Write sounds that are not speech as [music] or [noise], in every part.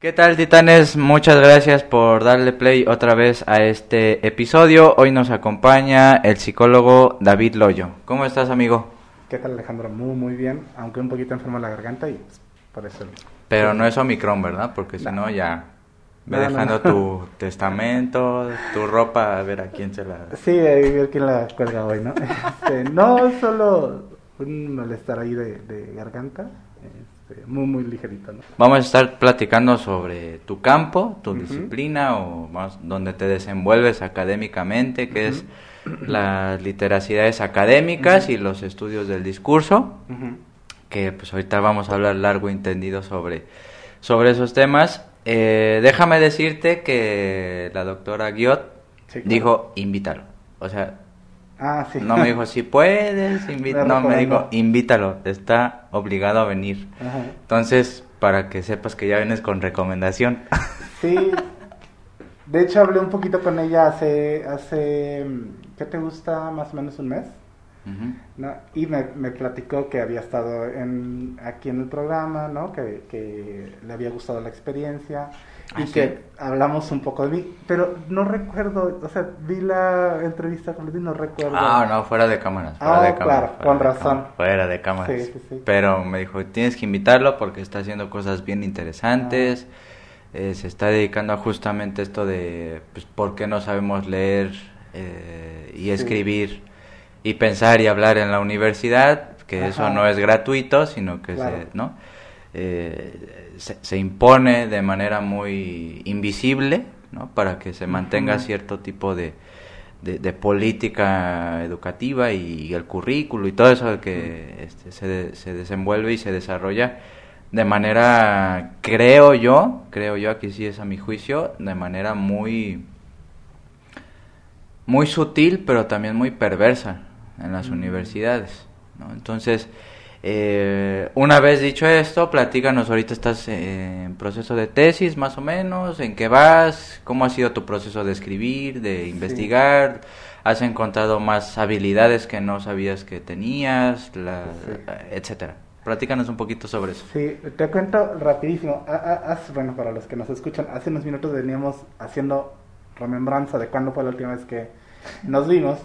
¿Qué tal titanes? Muchas gracias por darle play otra vez a este episodio. Hoy nos acompaña el psicólogo David Loyo. ¿Cómo estás amigo? ¿Qué tal Alejandro? Muy muy bien, aunque un poquito enfermo la garganta y pues, por eso... Pero no es Omicron, ¿verdad? Porque si no ya... Ve dejando tu [laughs] testamento, tu ropa, a ver a quién se la... Sí, a ver quién la cuelga hoy, ¿no? [laughs] Este, no, solo un malestar ahí de, de garganta este, muy, muy ligerito. Vamos a estar platicando sobre tu campo, tu disciplina o más donde te desenvuelves académicamente, que es las literacidades académicas y los estudios del discurso, que pues ahorita vamos a hablar largo y entendido sobre, sobre esos temas. Eh, déjame decirte que la doctora Guiot dijo, invítalo. O sea, Ah, sí. No me dijo, si puedes, invítalo. No, me dijo, invítalo, está obligado a venir. Entonces, para que sepas que ya vienes con recomendación. [laughs] Sí. De hecho, hablé un poquito con ella hace, hace ¿qué te gusta? Más o menos un mes. ¿no? Y me, me, platicó que había estado en, aquí en el programa, ¿no? Que, que le había gustado la experiencia y ah, que hablamos un poco de mí, pero no recuerdo, o sea, vi la entrevista con Luis no recuerdo. Ah, no, fuera de cámaras. Fuera ah, de claro, con razón. fuera de cámaras. Sí, sí, pero me dijo, tienes que invitarlo porque está haciendo cosas bien interesantes. Ah. Eh, se está dedicando a justamente esto de, pues, ¿por qué no sabemos leer eh, y escribir y pensar y hablar en la universidad? Que eso no es gratuito, sino que se, ¿no? Eh, se, impone de manera muy invisible, ¿no? Para que se mantenga cierto tipo de, de, política educativa y, el currículo y todo eso que este, se, se desenvuelve y se desarrolla de manera, creo yo, creo yo, aquí sí es a mi juicio, de manera muy, muy sutil, pero también muy perversa en las universidades. ¿no? Entonces, eh, una vez dicho esto, platícanos, ahorita estás en proceso de tesis más o menos, ¿en qué vas? ¿Cómo ha sido tu proceso de escribir, de investigar? ¿Has encontrado más habilidades que no sabías que tenías, la, etcétera? Platícanos un poquito sobre eso. Sí, te cuento rapidísimo. bueno, para los que nos escuchan, hace unos minutos veníamos haciendo remembranza de cuándo fue la última vez que nos vimos.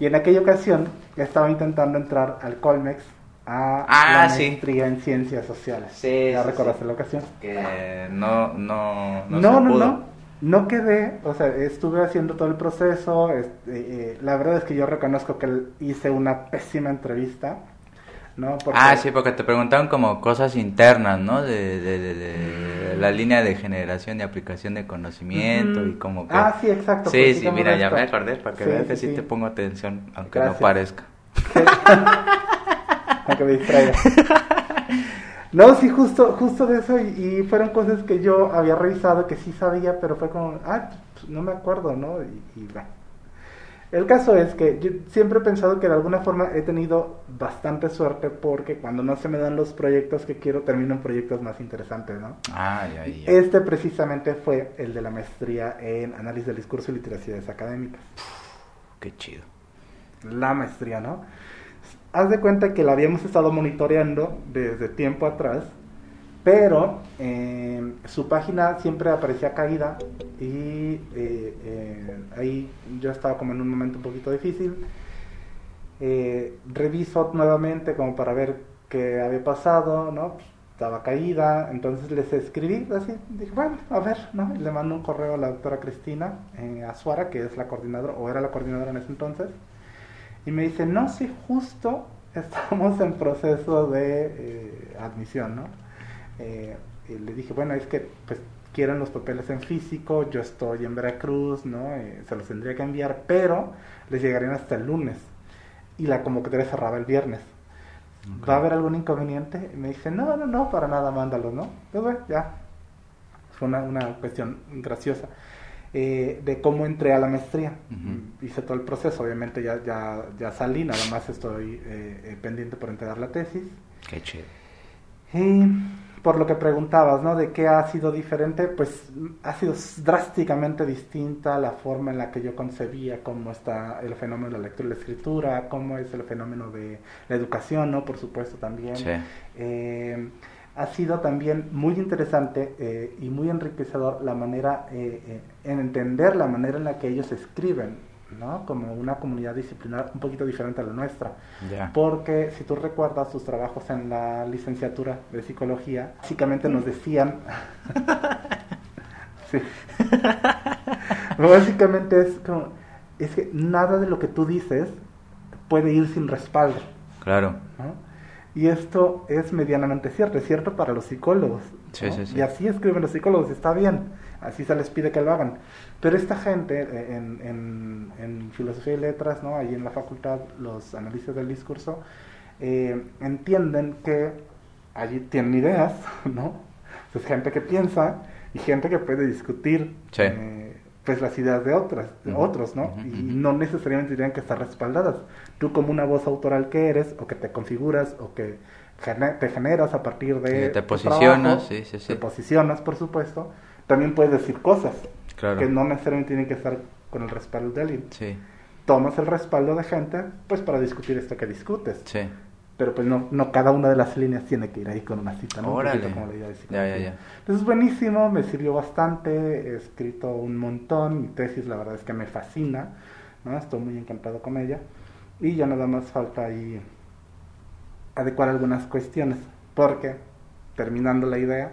Y en aquella ocasión estaba intentando entrar al Colmex a ah, la maestría en ciencias sociales. Sí, ¿Ya recordaste la ocasión? Que no, no, no, no, no, no, no quedé, o sea, estuve haciendo todo el proceso, este, eh, la verdad es que yo reconozco que hice una pésima entrevista, ¿no? Ah, sí, porque te preguntaron como cosas internas, ¿no? De, de, la línea de generación y aplicación de conocimiento y como que... Ah, sí, exacto. Sí, sí, mira, ya me acordé, para que veas que sí, te pongo atención, aunque no parezca. [laughs] que me distraiga. [laughs] No, sí, justo, justo de eso, y, fueron cosas que yo había revisado que sí sabía, pero fue como, ah, pues, no me acuerdo, ¿no? Y, El caso es que yo siempre he pensado que de alguna forma he tenido bastante suerte porque cuando no se me dan los proyectos que quiero, termino en proyectos más interesantes, ¿no? Ah, Este precisamente fue el de la maestría en análisis del discurso y literacidades académicas. Qué chido. La maestría, ¿no? Haz de cuenta que la habíamos estado monitoreando desde tiempo atrás, pero eh, su página siempre aparecía caída y eh, eh, ahí yo estaba como en un momento un poquito difícil. reviso nuevamente como para ver qué había pasado, ¿no? estaba caída, entonces les escribí así, dije, bueno, a ver, ¿no? le mando un correo a la doctora Cristina Azuara, que es la coordinadora, o era la coordinadora en ese entonces, y me dice, no, sí, justo estamos en proceso de eh, admisión, ¿no? Eh, y le dije, bueno, es que pues quieren los papeles en físico, yo estoy en Veracruz, ¿no? Eh, se los tendría que enviar, pero les llegarían hasta el lunes. Y la convocatoria cerraba el viernes. ¿Va a haber algún inconveniente? Y me dice, no, no, no, para nada, mándalo, ¿no? Pues bueno, ya. Fue una, una cuestión graciosa. Eh, de cómo entré a la maestría. Hice todo el proceso, obviamente ya, ya, ya salí, nada más estoy eh, eh, pendiente por entregar la tesis. Qué chido. Y por lo que preguntabas, ¿no? De qué ha sido diferente, pues ha sido drásticamente distinta la forma en la que yo concebía cómo está el fenómeno de la lectura y la escritura, cómo es el fenómeno de la educación, ¿no? Por supuesto también. Ha sido también muy interesante eh, y muy enriquecedor la manera, eh, en entender la manera en la que ellos escriben, ¿no? Como una comunidad disciplinar un poquito diferente a la nuestra. Porque si tú recuerdas sus trabajos en la licenciatura de psicología, básicamente nos decían... [laughs] sí. [laughs] básicamente es como... Es que nada de lo que tú dices puede ir sin respaldo. Claro. Y esto es medianamente cierto, es cierto para los psicólogos. Y así escriben los psicólogos, está bien, así se les pide que lo hagan. Pero esta gente eh, en, en, filosofía y letras, ¿no? ahí en la facultad, los analistas del discurso, eh, entienden que allí tienen ideas, [laughs] ¿no? Es gente que piensa y gente que puede discutir. Eh, pues las ideas de otras, de otros, ¿no? y no necesariamente tienen que estar respaldadas. Tú como una voz autoral que eres, o que te configuras, o que te generas a partir de... te posicionas, sí, sí, sí. Te posicionas, por supuesto. También puedes decir cosas que no necesariamente tienen que estar con el respaldo de alguien. Sí. Tomas el respaldo de gente, pues para discutir esto que discutes. Sí pero pues no, no cada una de las líneas tiene que ir ahí con una cita, ¿no? Órale. Como la idea de ya, ya, ya. Entonces buenísimo, me sirvió bastante, he escrito un montón, mi tesis la verdad es que me fascina, ¿no? Estoy muy encantado con ella y ya nada más falta ahí adecuar algunas cuestiones, porque terminando la idea,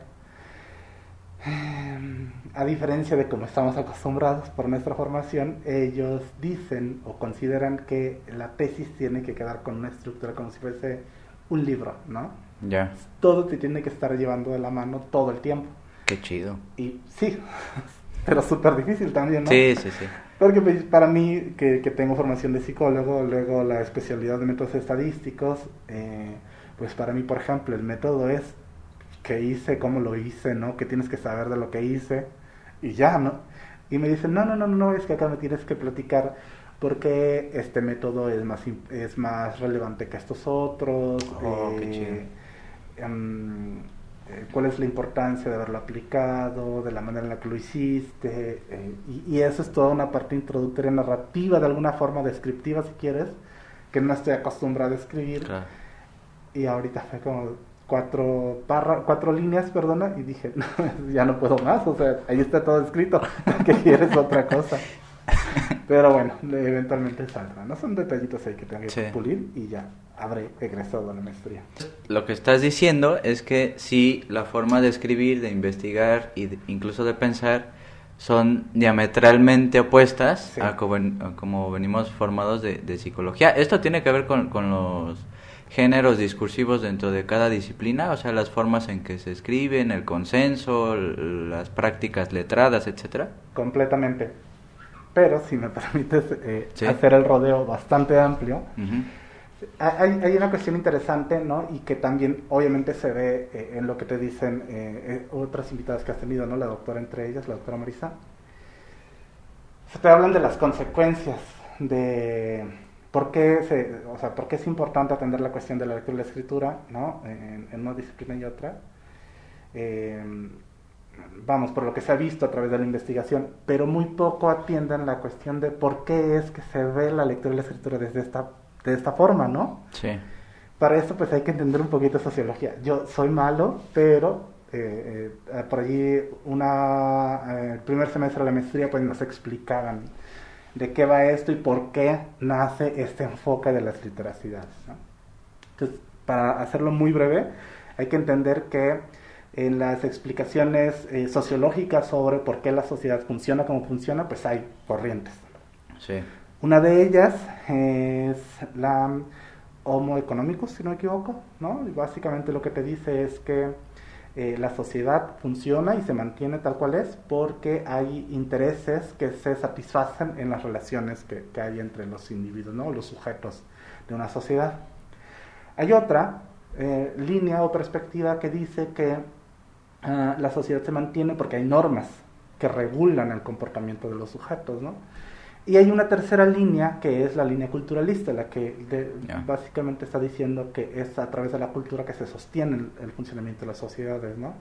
a diferencia de como estamos acostumbrados por nuestra formación, ellos dicen o consideran que la tesis tiene que quedar con una estructura como si fuese un libro, ¿no? Ya. Todo te tiene que estar llevando de la mano todo el tiempo. Qué chido. Y sí, [laughs] pero súper difícil también, ¿no? Sí, sí, sí. Porque pues, para mí, que, que, tengo formación de psicólogo, luego la especialidad de métodos estadísticos, eh, pues para mí, por ejemplo, el método es que hice, cómo lo hice, ¿no? Que tienes que saber de lo que hice y ya, ¿no? Y me dicen, no, no, no, no, es que acá me tienes que platicar porque este método es más, es más relevante que estos otros. Oh, qué chido. Em, eh, cuál es la importancia de haberlo aplicado, de la manera en la que lo hiciste, eh, y, eso es toda una parte introductoria narrativa, de alguna forma descriptiva si quieres, que no estoy acostumbrado a escribir. Y ahorita fue como, cuatro, barra, cuatro líneas, perdona, y dije, [laughs] ya no puedo más, o sea, ahí está todo escrito, [laughs] que quieres otra cosa. Pero bueno, eventualmente saldrá, ¿no? Son detallitos ahí que tengo que pulir y ya habré egresado a la maestría. Lo que estás diciendo es que sí, la forma de escribir, de investigar e incluso de pensar son diametralmente opuestas a, como, venimos formados de, de, psicología. Esto tiene que ver con, con los géneros discursivos dentro de cada disciplina, o sea, las formas en que se escriben, el consenso, las prácticas letradas, etcétera. Completamente. Pero si me [laughs] permites eh, hacer el rodeo bastante amplio, hay, hay, una cuestión interesante, ¿no? Y que también obviamente se ve eh, en lo que te dicen eh, otras invitadas que has tenido, ¿no? La doctora entre ellas, la doctora Marisa. Se te hablan de las consecuencias de ¿Por qué, se, o sea, ¿Por qué es importante atender la cuestión de la lectura y la escritura ¿no? en, una disciplina y otra? Eh, vamos, por lo que se ha visto a través de la investigación, pero muy poco atienden la cuestión de por qué es que se ve la lectura y la escritura desde esta, de esta forma, ¿no? Sí. Para esto pues hay que entender un poquito de sociología. Yo soy malo, pero eh, eh, por allí una, el primer semestre de la maestría pues nos explicaban de qué va esto y por qué nace este enfoque de las literacidades. Entonces, para hacerlo muy breve, hay que entender que en las explicaciones eh, sociológicas sobre por qué la sociedad funciona como funciona, pues hay corrientes. Sí. Una de ellas es la Homo economicus, si no me equivoco, ¿no? Y básicamente lo que te dice es que eh, la sociedad funciona y se mantiene tal cual es porque hay intereses que se satisfacen en las relaciones que, hay entre los individuos, ¿no? los sujetos de una sociedad. Hay otra eh, línea o perspectiva que dice que ah, la sociedad se mantiene porque hay normas que regulan el comportamiento de los sujetos, ¿no? Y hay una tercera línea que es la línea culturalista, la que básicamente está diciendo que es a través de la cultura que se sostiene el, funcionamiento de las sociedades, ¿no?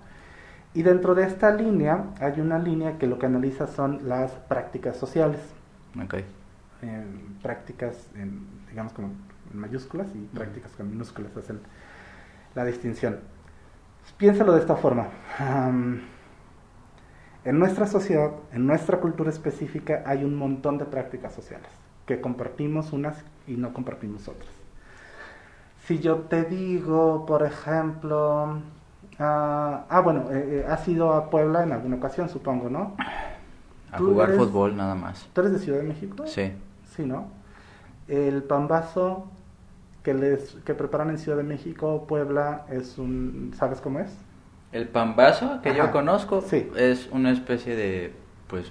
Y dentro de esta línea hay una línea que lo que analiza son las prácticas sociales. Okay. prácticas, en, digamos, como en mayúsculas y prácticas con minúsculas hacen la distinción. Piénsalo de esta forma. En nuestra sociedad, en nuestra cultura específica, hay un montón de prácticas sociales que compartimos unas y no compartimos otras. Si yo te digo, por ejemplo, ah, ah bueno, eh, eh, has ido a Puebla en alguna ocasión, supongo, ¿no? A jugar fútbol nada más. ¿Tú eres de Ciudad de México? Sí. Sí, ¿no? El pambazo que les que preparan en Ciudad de México, Puebla, es un, ¿sabes cómo es? El pambazo que yo conozco es una especie de, pues,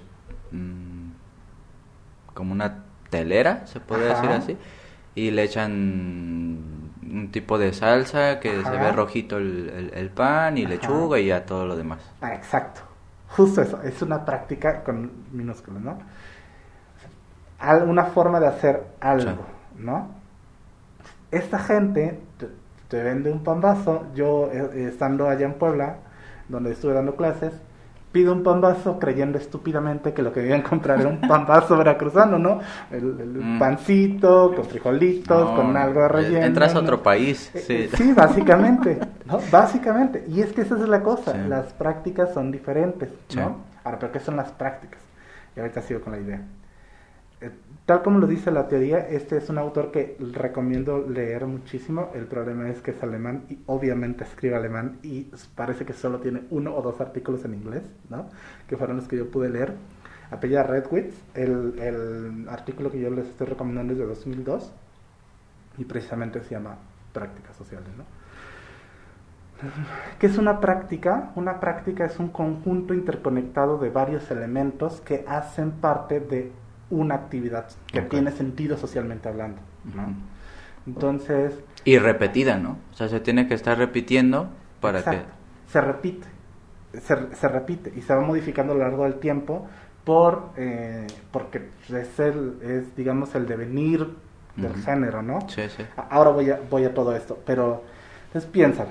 mm, como una telera, se puede decir así, y le echan un tipo de salsa que se ve rojito el, pan y lechuga y ya todo lo demás. Ah, exacto, justo eso, es una práctica con minúsculas, ¿no? Una forma de hacer algo, ¿no? esta gente te, vende un pambazo. Yo, eh, estando allá en Puebla, donde estuve dando clases, pido un pambazo creyendo estúpidamente que lo que debían comprar era un [laughs] pambazo veracruzano, ¿no? El, mm. pancito, con frijolitos, con algo de relleno. Entras a otro país, eh, sí. sí, básicamente, [laughs] ¿no? Básicamente. Y es que esa es la cosa, las prácticas son diferentes, ¿no? Ahora, ¿pero qué son las prácticas? Y ahorita sigo con la idea. Tal como lo dice la teoría, este es un autor que recomiendo leer muchísimo. El problema es que es alemán y obviamente escribe alemán y parece que solo tiene uno o dos artículos en inglés, ¿no? Que fueron los que yo pude leer. Apella Redwitz, el, el artículo que yo les estoy recomendando es de 2002 y precisamente se llama Prácticas Sociales, ¿no? ¿Qué es una práctica? Una práctica es un conjunto interconectado de varios elementos que hacen parte de una actividad que tiene sentido socialmente hablando. Entonces... Y repetida, ¿no? O sea, se tiene que estar repitiendo para que... Se repite, se, repite y se va modificando a lo largo del tiempo por eh, porque es, el, es, digamos, el devenir del género, ¿no? Sí, sí. Ahora voy a, voy a todo esto, pero entonces piensa,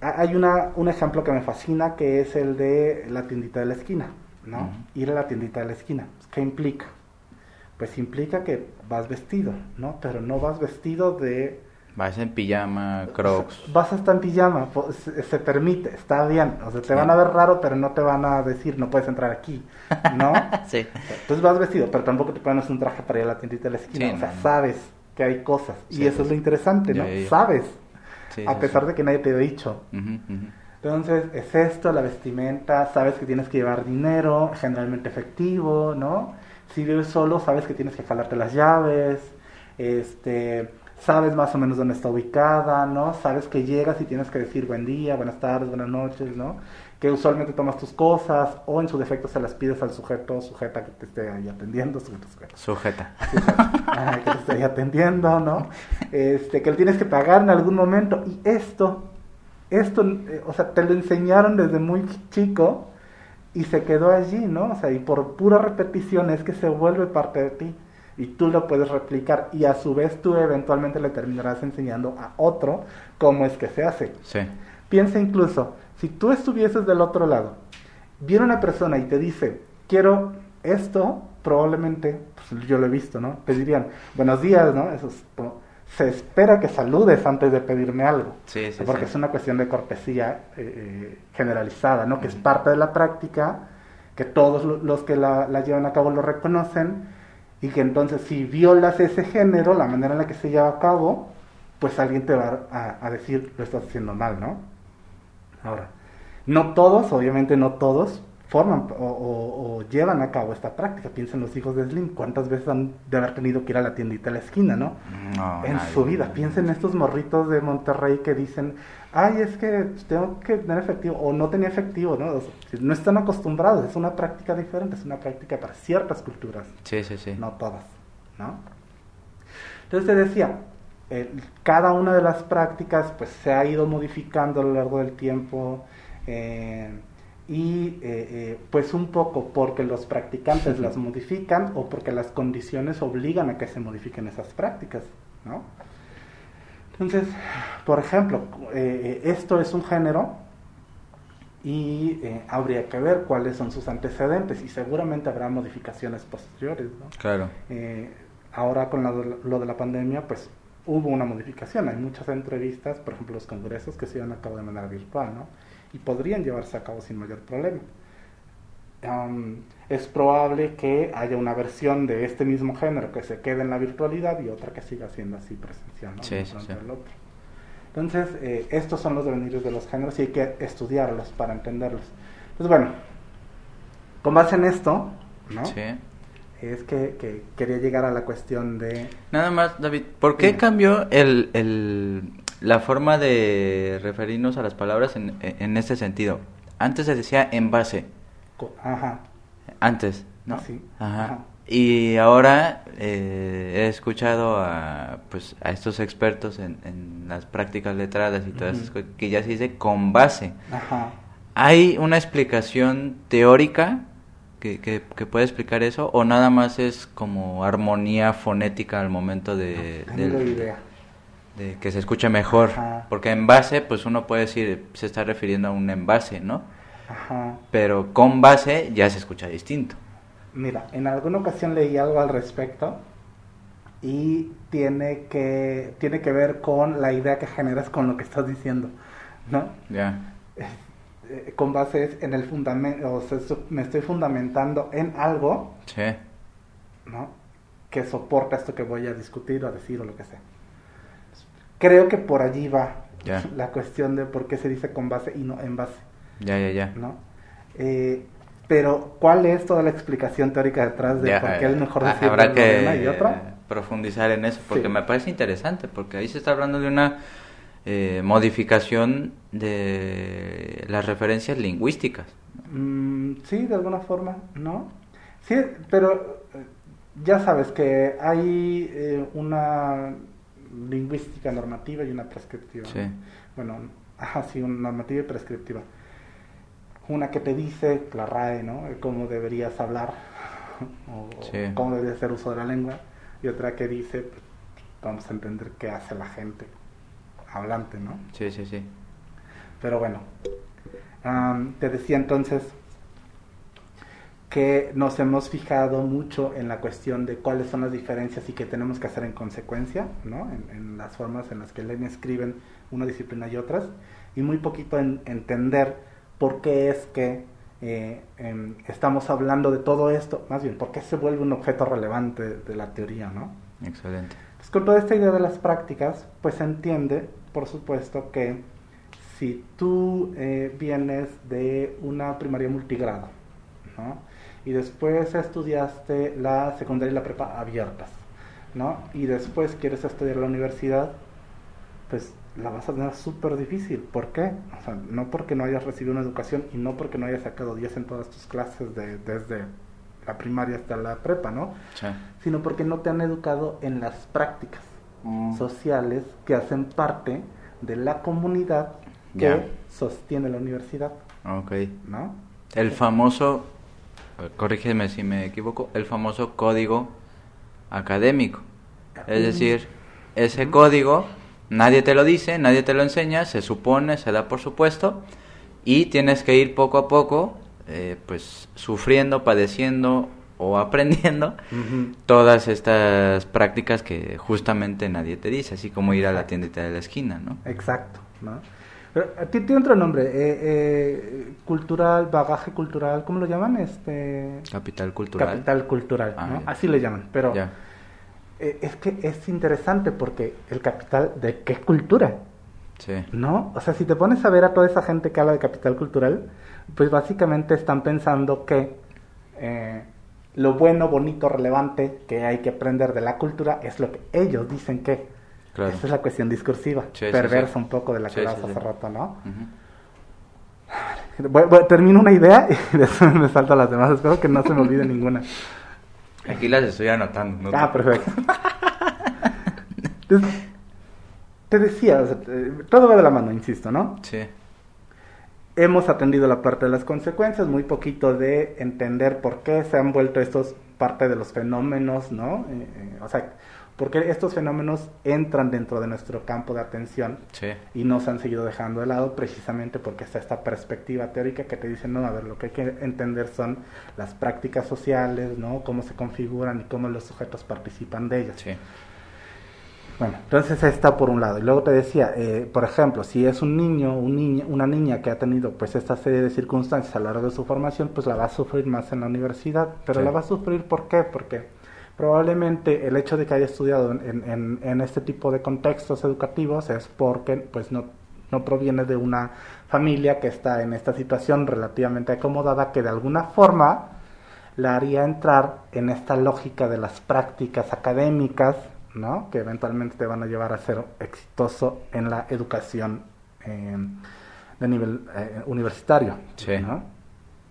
hay una, un ejemplo que me fascina que es el de la tiendita de la esquina, ¿no? Ir a la tiendita de la esquina. ¿Qué implica? Pues implica que vas vestido, ¿no? Pero no vas vestido de... Vas en pijama, crocs. Vas hasta en pijama, se, permite, está bien. O sea, te van a ver raro, pero no te van a decir, no puedes entrar aquí, ¿no? [laughs] sí. Entonces vas vestido, pero tampoco te pones un traje para ir a la tiendita de la esquina. o sea, sabes que hay cosas. y eso es lo interesante, ¿no? Sabes, a pesar de que nadie te ha dicho. Entonces, es esto, la vestimenta, sabes que tienes que llevar dinero, generalmente efectivo, ¿no? Si vives solo, sabes que tienes que jalarte las llaves, este, sabes más o menos dónde está ubicada, ¿no? Sabes que llegas y tienes que decir buen día, buenas tardes, buenas noches, ¿no? Que usualmente tomas tus cosas o en su defecto se las pides al sujeto, sujeta que te esté ahí atendiendo, sujeto, sujeta. Sujeta. que te esté ahí atendiendo, ¿no? Este, que él tienes que pagar en algún momento y esto esto, eh, o sea, te lo enseñaron desde muy chico y se quedó allí, ¿no? O sea, y por pura repetición es que se vuelve parte de ti y tú lo puedes replicar y a su vez tú eventualmente le terminarás enseñando a otro cómo es que se hace. Sí. Piensa incluso, si tú estuvieses del otro lado, viene una persona y te dice, quiero esto, probablemente, pues yo lo he visto, ¿no? Te dirían, buenos días, ¿no? Eso es, se espera que saludes antes de pedirme algo. Sí, sí, porque es una cuestión de cortesía eh, eh, generalizada, ¿no? Que es parte de la práctica, que todos los que la, llevan a cabo lo reconocen, y que entonces si violas ese género, la manera en la que se lleva a cabo, pues alguien te va a, a decir, lo estás haciendo mal, ¿no? Ahora, no todos, obviamente no todos, forman o, llevan a cabo esta práctica. Piensen los hijos de Slim, cuántas veces han de haber tenido que ir a la tiendita a la esquina, ¿no? en su vida. Piensen estos morritos de Monterrey que dicen, ay, es que tengo que tener efectivo, o no tenía efectivo, ¿no? no están acostumbrados, es una práctica diferente, es una práctica para ciertas culturas. Sí, sí, sí. No todas, ¿no? Entonces te decía, eh, cada una de las prácticas pues se ha ido modificando a lo largo del tiempo. Eh, y eh, eh, pues un poco porque los practicantes las modifican o porque las condiciones obligan a que se modifiquen esas prácticas, ¿no? Entonces, por ejemplo, eh, esto es un género y habría que ver cuáles son sus antecedentes y seguramente habrá modificaciones posteriores, ¿no? Claro. ahora con lo de la pandemia, pues hubo una modificación. Hay muchas entrevistas, por ejemplo, los congresos que se llevan a cabo de manera virtual, ¿no? Y podrían llevarse a cabo sin mayor problema. es probable que haya una versión de este mismo género que se quede en la virtualidad y otra que siga siendo así presencial, ¿no? Sí, sí, sí. Entonces, eh, estos son los devenires de los géneros y hay que estudiarlos para entenderlos. Entonces, bueno, con base en esto, ¿no? Sí es que, quería llegar a la cuestión de... Nada más, David, ¿por qué cambió el, el, la forma de referirnos a las palabras en, en este sentido? Antes se decía en base. Ajá. Antes, ¿no? Sí. Ajá. Y ahora eh, he escuchado a, pues, a estos expertos en, en las prácticas letradas y todas esas cosas que ya se dice con base. Ajá. ¿Hay una explicación teórica que, que, puede explicar eso o nada más es como armonía fonética al momento de, de que se escuche mejor porque en base pues uno puede decir se está refiriendo a un envase no Ajá. pero con base ya se escucha distinto mira en alguna ocasión leí algo al respecto y tiene que tiene que ver con la idea que generas con lo que estás diciendo no ya eh, con base en el fundamento, o sea, me estoy fundamentando en algo, sí. ¿no? Que soporta esto que voy a discutir o a decir o lo que sea. Creo que por allí va la cuestión de por qué se dice con base y no en base. Ya, ya, ya. ¿No? Eh, pero, ¿cuál es toda la explicación teórica detrás de por qué es mejor decir habrá que una y otra? profundizar en eso, porque me parece interesante, porque ahí se está hablando de una eh, modificación de las referencias lingüísticas. Mm, sí, de alguna forma, ¿no? Sí, pero eh, ya sabes que hay eh, una lingüística normativa y una prescriptiva. Sí. Bueno, ajá, sí, una normativa y prescriptiva. Una que te dice, la RAE, ¿no? Cómo deberías hablar, [laughs] o cómo debería hacer uso de la lengua, y otra que dice, pues, vamos a entender qué hace la gente hablante, ¿no? Sí, sí, sí. Pero bueno, te decía entonces que nos hemos fijado mucho en la cuestión de cuáles son las diferencias y qué tenemos que hacer en consecuencia, ¿no? En, las formas en las que leen y escriben una disciplina y otras, y muy poquito en entender por qué es que eh, em, estamos hablando de todo esto, más bien, por qué se vuelve un objeto relevante de la teoría, ¿no? Excelente. Pues con toda esta idea de las prácticas, pues se entiende por supuesto que si tú eh, vienes de una primaria multigrado, ¿no? Y después estudiaste la secundaria y la prepa abiertas, ¿no? Y después quieres estudiar la universidad, pues la vas a tener súper difícil. ¿Por qué? O sea, no porque no hayas recibido una educación y no porque no hayas sacado 10 en todas tus clases de, desde la primaria hasta la prepa, ¿no? Sino porque no te han educado en las prácticas. Mm. sociales que hacen parte de la comunidad que sostiene la universidad. Ok. ¿No? El famoso, corrígeme si me equivoco, el famoso código académico. Es decir, ese código nadie te lo dice, nadie te lo enseña, se supone, se da por supuesto, y tienes que ir poco a poco, eh, pues sufriendo, padeciendo o [laughs] aprendiendo todas estas prácticas que justamente nadie te dice, así como ir a la tiendita de la esquina, ¿no? Exacto, ¿no? Tiene otro nombre, eh, eh, cultural, bagaje cultural, ¿cómo lo llaman? Este... Capital cultural. Capital cultural, ¿no? Ah, Así le llaman, pero eh, es que es interesante porque el capital, ¿de qué cultura? Sí. ¿No? O sea, si te pones a ver a toda esa gente que habla de capital cultural, pues básicamente están pensando que lo bueno, bonito, relevante que hay que aprender de la cultura es lo que ellos dicen que. Esa es la cuestión discursiva, perversa un poco de la que hace rato, ¿no? termino una idea y [laughs] después me salto a las demás. Espero que no se me olvide ninguna. Aquí las estoy anotando. Ah, perfecto. te decía, todo va de la mano, insisto, ¿no? Sí hemos atendido la parte de las consecuencias, muy poquito de entender por qué se han vuelto estos parte de los fenómenos, ¿no? Eh, eh, o sea, porque estos fenómenos entran dentro de nuestro campo de atención y no se han seguido dejando de lado precisamente porque está esta perspectiva teórica que te dice, no, a ver, lo que hay que entender son las prácticas sociales, ¿no? Cómo se configuran y cómo los sujetos participan de ellas. Bueno, entonces está por un lado. Y luego te decía, eh, por ejemplo, si es un niño, un niño, una niña que ha tenido pues esta serie de circunstancias a lo largo de su formación, pues la va a sufrir más en la universidad. Pero la va a sufrir ¿por qué? Porque probablemente el hecho de que haya estudiado en, en, en este tipo de contextos educativos es porque pues no, no proviene de una familia que está en esta situación relativamente acomodada que de alguna forma la haría entrar en esta lógica de las prácticas académicas ¿no? que eventualmente te van a llevar a ser exitoso en la educación eh, de nivel eh, universitario. ¿no?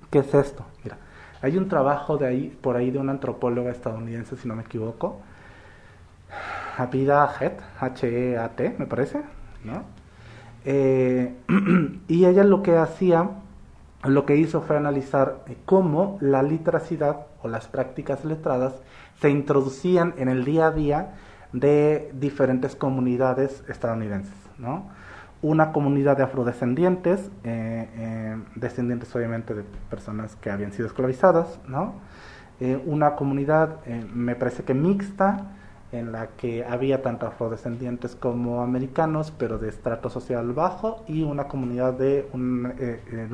¿Qué es esto? Mira, hay un trabajo de ahí, por ahí de una antropóloga estadounidense, si no me equivoco, Apida Het, H-E-A-T, me parece, ¿no? Eh, [clears throat] y ella lo que hacía, lo que hizo fue analizar cómo la literacidad o las prácticas letradas se introducían en el día a día de diferentes comunidades estadounidenses, ¿no? Una comunidad de afrodescendientes, eh, eh, descendientes obviamente de personas que habían sido esclavizadas, ¿no? Eh, una comunidad, me parece que mixta, en la que había tanto afrodescendientes como americanos, pero de estrato social bajo, y una comunidad de un,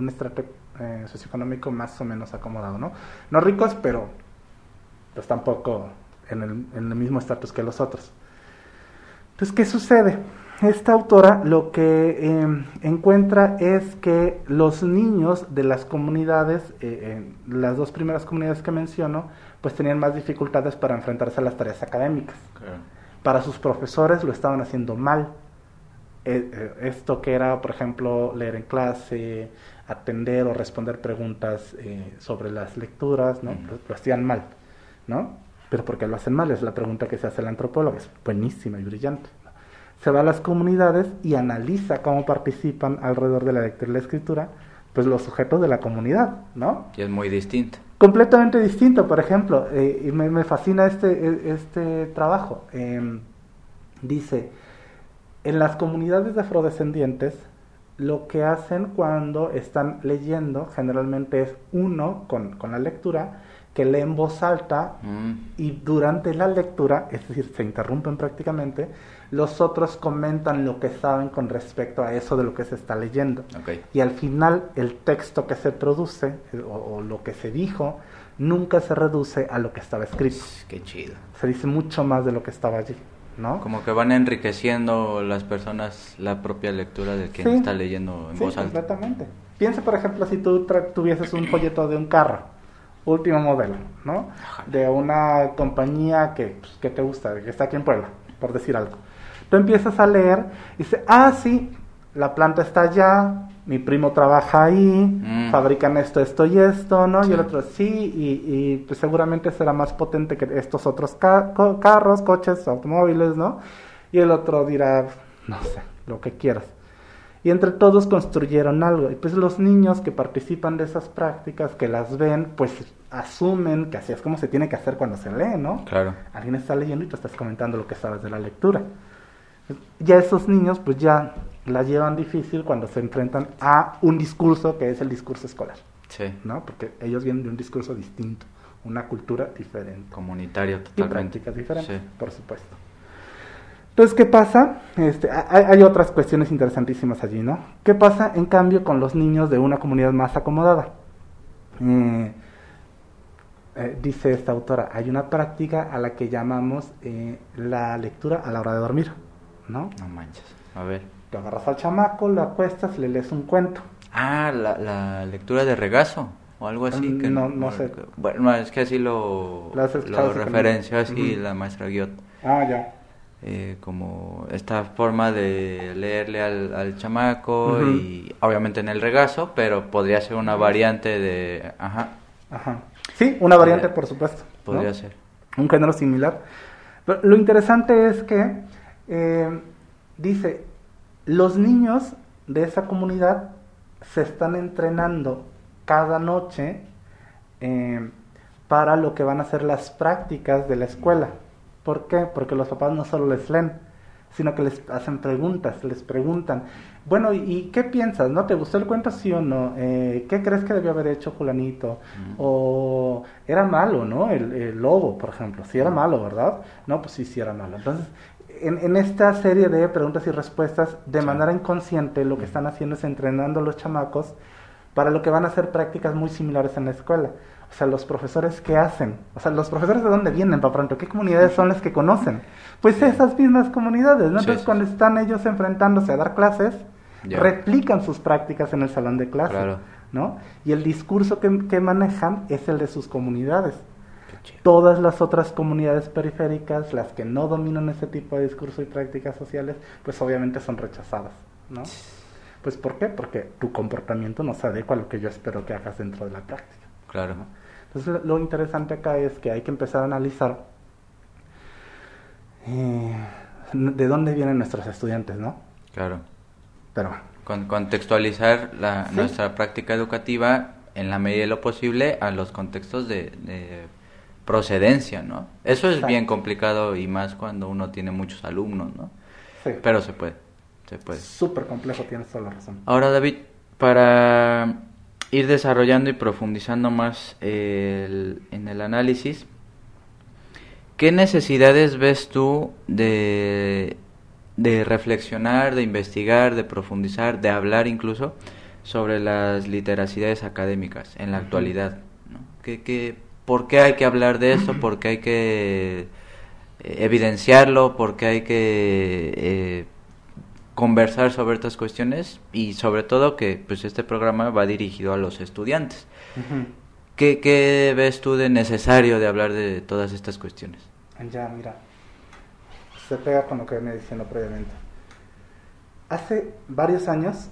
estrato socioeconómico más o menos acomodado, ¿no? No ricos, pero pues tampoco en el, en el mismo estatus que los otros. Entonces, ¿qué sucede? Esta autora lo que em, encuentra es que los niños de las comunidades, eh, las dos primeras comunidades que menciono, pues tenían más dificultades para enfrentarse a las tareas académicas. Para sus profesores lo estaban haciendo mal. Eh, eh, esto que era, por ejemplo, leer en clase, atender o responder preguntas sobre las lecturas, ¿no? lo hacían mal, ¿no? Pero ¿por qué lo hacen mal? Es la pregunta que se hace el antropólogo. Es buenísima y brillante. Se va a las comunidades y analiza cómo participan alrededor de la lectura y la escritura, pues los sujetos de la comunidad, ¿no? Y es muy distinto. Completamente distinto, por ejemplo, eh, y me, fascina este, e, este trabajo. Em, dice, en las comunidades de afrodescendientes, lo que hacen cuando están leyendo generalmente es uno con, con la lectura que lee en voz alta mm. y durante la lectura, es decir, se interrumpen prácticamente, los otros comentan lo que saben con respecto a eso de lo que se está leyendo. Y al final el texto que se produce eh, o, lo que se dijo nunca se reduce a lo que estaba escrito. Qué chido. Se dice mucho más de lo que estaba allí. ¿No? Como que van enriqueciendo las personas la propia lectura de quien está leyendo en voz alta. Exactamente. Piensa, por ejemplo, si tú tuvieses un folleto de un carro último modelo, ¿no? De una compañía que, pues, que te gusta, que está aquí en Puebla, por decir algo. Tú empiezas a leer y dices, ah, sí, la planta está allá, mi primo trabaja ahí, mm. fabrican esto, esto y esto, ¿no? Y el otro, sí, y, y pues seguramente será más potente que estos otros carros, coches, automóviles, ¿no? Y el otro dirá, no sé, lo que quieras y entre todos construyeron algo. Y pues los niños que participan de esas prácticas, que las ven, pues asumen que así es como se tiene que hacer cuando se lee, ¿no? Claro. Alguien está leyendo y tú estás comentando lo que sabes de la lectura. Ya esos niños pues ya la llevan difícil cuando se enfrentan a un discurso que es el discurso escolar. Sí. ¿No? Porque ellos vienen de un discurso distinto, una cultura diferente. Comunitario totalmente. Y prácticas diferentes, por supuesto. Entonces, ¿qué pasa? Este, hay, otras cuestiones interesantísimas allí, ¿no? ¿Qué pasa, en cambio, con los niños de una comunidad más acomodada? Eh, eh, dice esta autora, hay una práctica a la que llamamos eh, la lectura a la hora de dormir, ¿no? No manches, a ver. Te agarras al chamaco, lo acuestas, le lees un cuento. Ah, la, lectura de regazo o algo así. Que no, no sé. Bueno, es que así lo, lo referenció así la maestra Guiot. Ah, ya. Eh, como esta forma de leerle al, chamaco y obviamente en el regazo, pero podría ser una variante de... Ajá. Ajá. Sí, una variante, por supuesto. Podría ser. Un género similar. Pero lo interesante es que eh, dice, los niños de esa comunidad se están entrenando cada noche eh, para lo que van a ser las prácticas de la escuela. ¿Por qué? Porque los papás no solo les leen, sino que les hacen preguntas, les preguntan, bueno, ¿y qué piensas? ¿No te gustó el cuento, sí o no? Eh, ¿Qué crees que debió haber hecho fulanito? O era malo, ¿no? El, lobo, por ejemplo, si era malo, ¿verdad? No, pues sí, sí era malo. Entonces, en, en, esta serie de preguntas y respuestas, de manera inconsciente, lo que están haciendo es entrenando a los chamacos para lo que van a ser prácticas muy similares en la escuela. O sea, los profesores, ¿qué hacen? O sea, los profesores de dónde vienen, para pronto, ¿qué comunidades son las que conocen? Pues esas mismas comunidades, ¿no? Entonces, cuando están ellos enfrentándose a dar clases, replican sus prácticas en el salón de clases, ¿no? Y el discurso que, que manejan es el de sus comunidades. Todas las otras comunidades periféricas, las que no dominan ese tipo de discurso y prácticas sociales, pues obviamente son rechazadas, ¿no? Pues ¿por qué? Porque tu comportamiento no se adecua a lo que yo espero que hagas dentro de la práctica. Claro. Entonces lo interesante acá es que hay que empezar a analizar eh, de dónde vienen nuestros estudiantes, ¿no? Claro. Pero Con, contextualizar la, nuestra práctica educativa en la medida de lo posible a los contextos de procedencia, ¿no? Eso es bien complicado y más cuando uno tiene muchos alumnos, ¿no? Sí. Pero se puede, se puede. Súper complejo, tienes toda la razón. Ahora, David, para ir desarrollando y profundizando más el, en el análisis, ¿qué necesidades ves tú de, de reflexionar, de investigar, de profundizar, de hablar incluso sobre las literacidades académicas en la actualidad? ¿no? ¿Qué, qué, por qué hay que hablar de esto, por qué hay que eh, evidenciarlo, por qué hay que eh, conversar sobre estas cuestiones y sobre todo que pues este programa va dirigido a los estudiantes. ¿Qué, ¿Qué, ves tú de necesario de hablar de todas estas cuestiones? Ya, mira, se pega con lo que venía diciendo previamente. Hace varios años,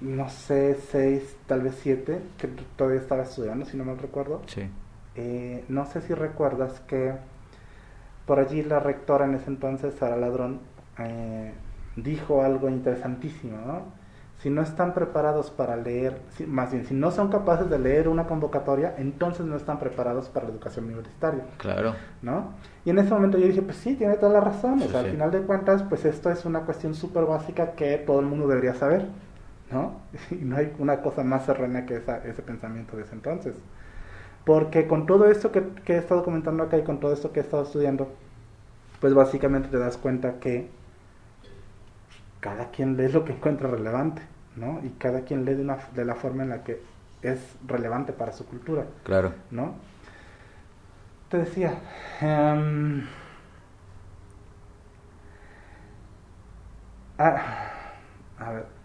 no sé, seis, tal vez siete, que todavía estaba estudiando, si no me recuerdo. Sí eh, no sé si recuerdas que por allí la rectora en ese entonces, Sara Ladrón, eh, dijo algo interesantísimo, ¿no? Si no están preparados para leer, más bien, si no son capaces de leer una convocatoria, entonces no están preparados para la educación universitaria. Claro. ¿No? Y en ese momento yo dije, pues sí, tiene toda la razón. o sea, al final de cuentas, pues esto es una cuestión súper básica que todo el mundo debería saber, ¿no? [laughs] Y no hay una cosa más serena que ese pensamiento de ese entonces. Porque con todo esto que, he estado comentando acá y con todo esto que he estado estudiando, pues básicamente te das cuenta que cada quien lee lo que encuentra relevante, ¿no? Y cada quien lee de, una, de la forma en la que es relevante para su cultura. Claro. ¿No? Te decía, um, a ver,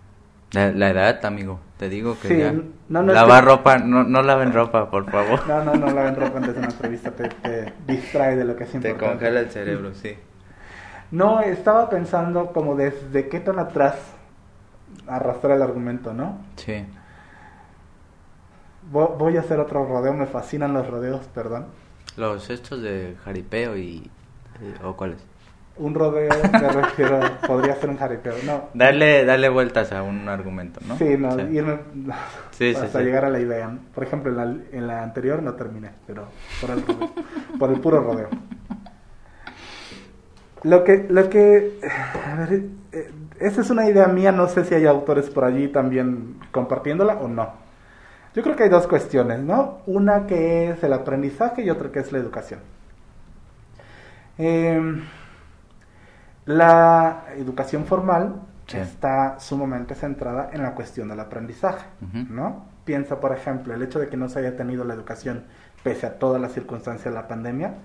la, edad, amigo, te digo que ya. No, Lavar ropa, no, no laven ropa, por favor. [laughs] No, no, no laven ropa antes de una entrevista, te, distrae de lo que es importante. Te congela el cerebro, sí. No, estaba pensando como desde qué tan atrás arrastrar el argumento, ¿no? Sí. Voy a hacer otro rodeo, me fascinan los rodeos, perdón. Los estos de jaripeo y... ¿O cuáles? Un rodeo, me refiero, podría ser un jaripeo, no. Darle, darle vueltas a un argumento, ¿no? Sí, no, irme hasta llegar a la idea. Por ejemplo, en la, en la anterior no terminé, pero por el, por el puro rodeo. Lo que, lo que, a ver, eh, esa es una idea mía, no sé si hay autores por allí también compartiéndola o no. Yo creo que hay dos cuestiones, ¿no? Una que es el aprendizaje y otra que es la educación. Eh, la educación formal está sumamente centrada en la cuestión del aprendizaje, ¿no? Piensa, por ejemplo, el hecho de que no se haya tenido la educación pese a todas las circunstancias de la pandemia,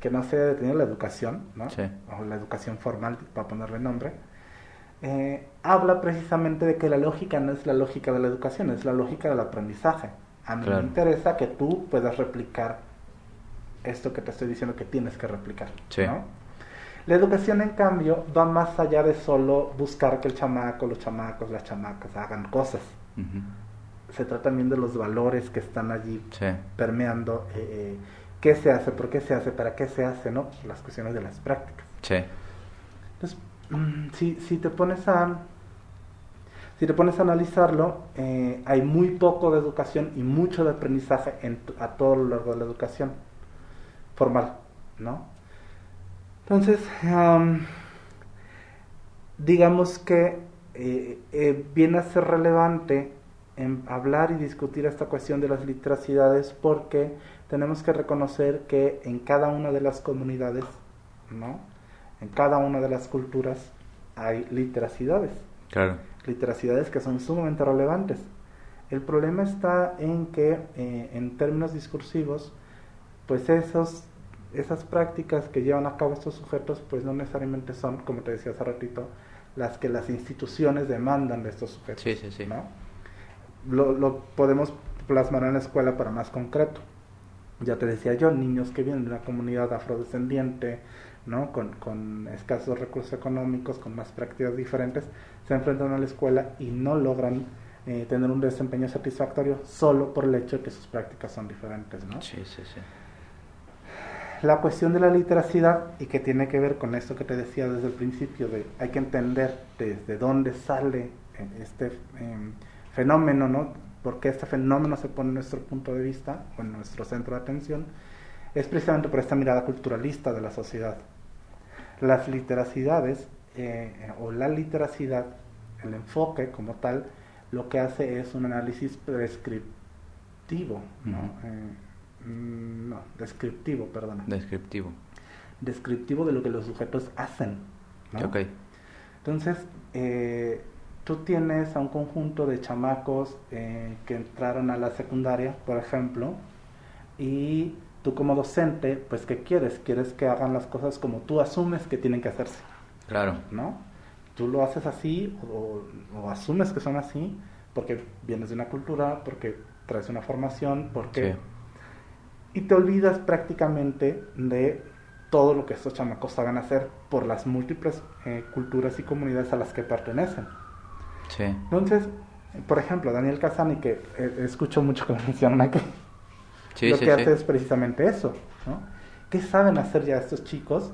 que no se haya tenido la educación, ¿no? O la educación formal, para ponerle nombre, eh, habla precisamente de que la lógica no es la lógica de la educación, es la lógica del aprendizaje. A mí me interesa que tú puedas replicar esto que te estoy diciendo que tienes que replicar, ¿no? La educación, en cambio, va más allá de solo buscar que el chamaco, los chamacos, las chamacas hagan cosas. Se trata también de los valores que están allí permeando. Eh, eh, ¿Qué se hace? ¿Por qué se hace? ¿Para qué se hace? ¿no? Las cuestiones de las prácticas. Entonces, mm, si, si te pones a si te pones a analizarlo, eh, hay muy poco de educación y mucho de aprendizaje en, a todo lo largo de la educación formal, ¿no? Entonces, digamos que eh, eh, viene a ser relevante en hablar y discutir esta cuestión de las literacidades porque tenemos que reconocer que en cada una de las comunidades, ¿no? en cada una de las culturas hay literacidades. Claro. Literacidades que son sumamente relevantes. El problema está en que eh, en términos discursivos, pues esos, esas prácticas que llevan a cabo estos sujetos, pues no necesariamente son, como te decía hace ratito, las que las instituciones demandan de estos sujetos. Sí, sí, sí. ¿no? Lo, lo podemos plasmar en la escuela para más concreto. Ya te decía yo, niños que vienen de una comunidad afrodescendiente, ¿no? Con, con, escasos recursos económicos, con más prácticas diferentes, se enfrentan a la escuela y no logran eh, tener un desempeño satisfactorio solo por el hecho de que sus prácticas son diferentes. ¿no? Sí, sí, sí. La cuestión de la literacidad y que tiene que ver con esto que te decía desde el principio, de hay que entender desde dónde sale eh, este eh, fenómeno, ¿no? porque este fenómeno se pone en nuestro punto de vista o en nuestro centro de atención, es precisamente por esta mirada culturalista de la sociedad. Las literacidades eh, o la literacidad, el enfoque como tal, lo que hace es un análisis prescriptivo, ¿no? Eh, no, descriptivo, perdona. Descriptivo. Descriptivo de lo que los sujetos hacen. ¿no? Ok. Entonces, eh, tú tienes a un conjunto de chamacos eh, que entraron a la secundaria, por ejemplo, y tú como docente, pues ¿qué quieres? Quieres que hagan las cosas como tú asumes que tienen que hacerse. Claro. ¿No? Tú lo haces así o, o asumes que son así porque vienes de una cultura, porque traes una formación, porque... Sí. Y te olvidas prácticamente de todo lo que estos chamacos saben hacer por las múltiples eh, culturas y comunidades a las que pertenecen. Sí. Entonces, por ejemplo, Daniel Casani, que eh, escucho mucho que [laughs] mencionan aquí, Sí, lo sí, que hace es precisamente eso, ¿no? ¿Qué saben hacer ya estos chicos?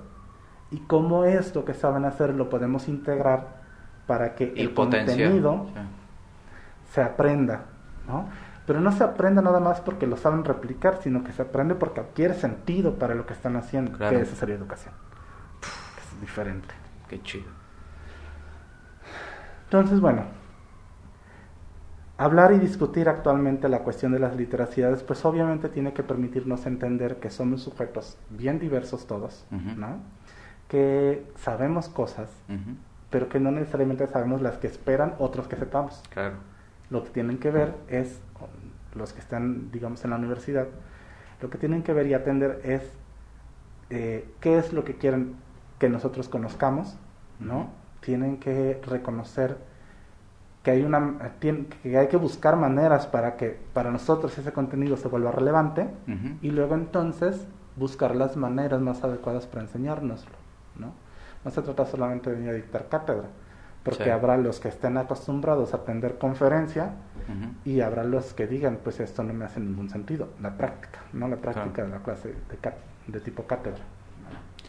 Y cómo esto que saben hacer lo podemos integrar para que Y el contenido se aprenda, ¿no? Pero no se aprende nada más porque lo saben replicar, sino que se aprende porque adquiere sentido para lo que están haciendo, Claro. que esa sería educación. Es diferente. Qué chido. Entonces, bueno, hablar y discutir actualmente la cuestión de las literacidades, pues obviamente tiene que permitirnos entender que somos sujetos bien diversos todos, Ujú. ¿no? Que sabemos cosas, Ujú. pero que no necesariamente sabemos las que esperan otros que sepamos. Claro. Lo que tienen que ver es, los que están, digamos, en la universidad, lo que tienen que ver y atender es eh, qué es lo que quieren que nosotros conozcamos, ¿no? Tienen que reconocer que hay una que hay que buscar maneras para que para nosotros ese contenido se vuelva relevante Ujú. y luego entonces buscar las maneras más adecuadas para enseñárnoslo, ¿no? No se trata solamente de venir a dictar cátedra, porque Sí. habrá los que estén acostumbrados a atender conferencia Y habrá los que digan, pues esto no me hace ningún sentido, la práctica, no la práctica Claro. de la clase de tipo cátedra.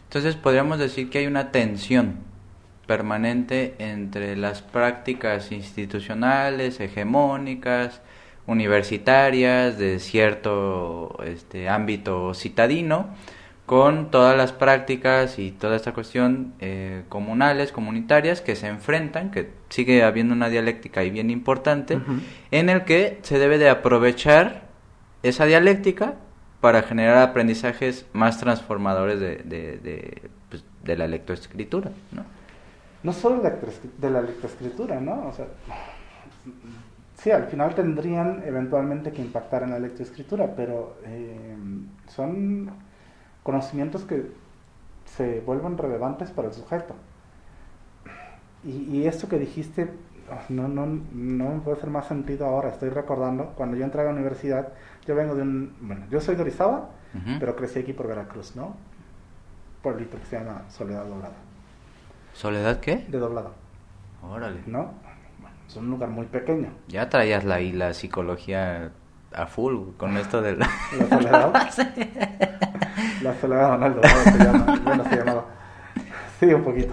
Entonces podríamos decir que hay una tensión permanente entre las prácticas institucionales, hegemónicas, universitarias, de cierto este, ámbito citadino, con todas las prácticas y toda esta cuestión eh, comunales, comunitarias, que se enfrentan, que sigue habiendo una dialéctica ahí bien importante, en el que se debe de aprovechar esa dialéctica para generar aprendizajes más transformadores de, de, de, pues, de la lectoescritura, ¿no? No solo de la lectoescritura, ¿no? O sea, sí, al final tendrían eventualmente que impactar en la lectoescritura, pero eh, son conocimientos que se vuelven relevantes para el sujeto. Y, y esto que dijiste ah, no, no, no me puede hacer más sentido ahora. Estoy recordando, cuando yo entré a la universidad, yo vengo de un... Bueno, yo soy de Orizaba, pero crecí aquí por Veracruz, ¿no? Pueblito que se llama Soledad Doblada. ¿Soledad qué? De Doblado. Órale. ¿no? Bueno, es un lugar muy pequeño. Ya traías la, y la psicología a full con esto del... La soledad. [laughs] La soledad se llama. Bueno, se llamaba. Sí, un poquito.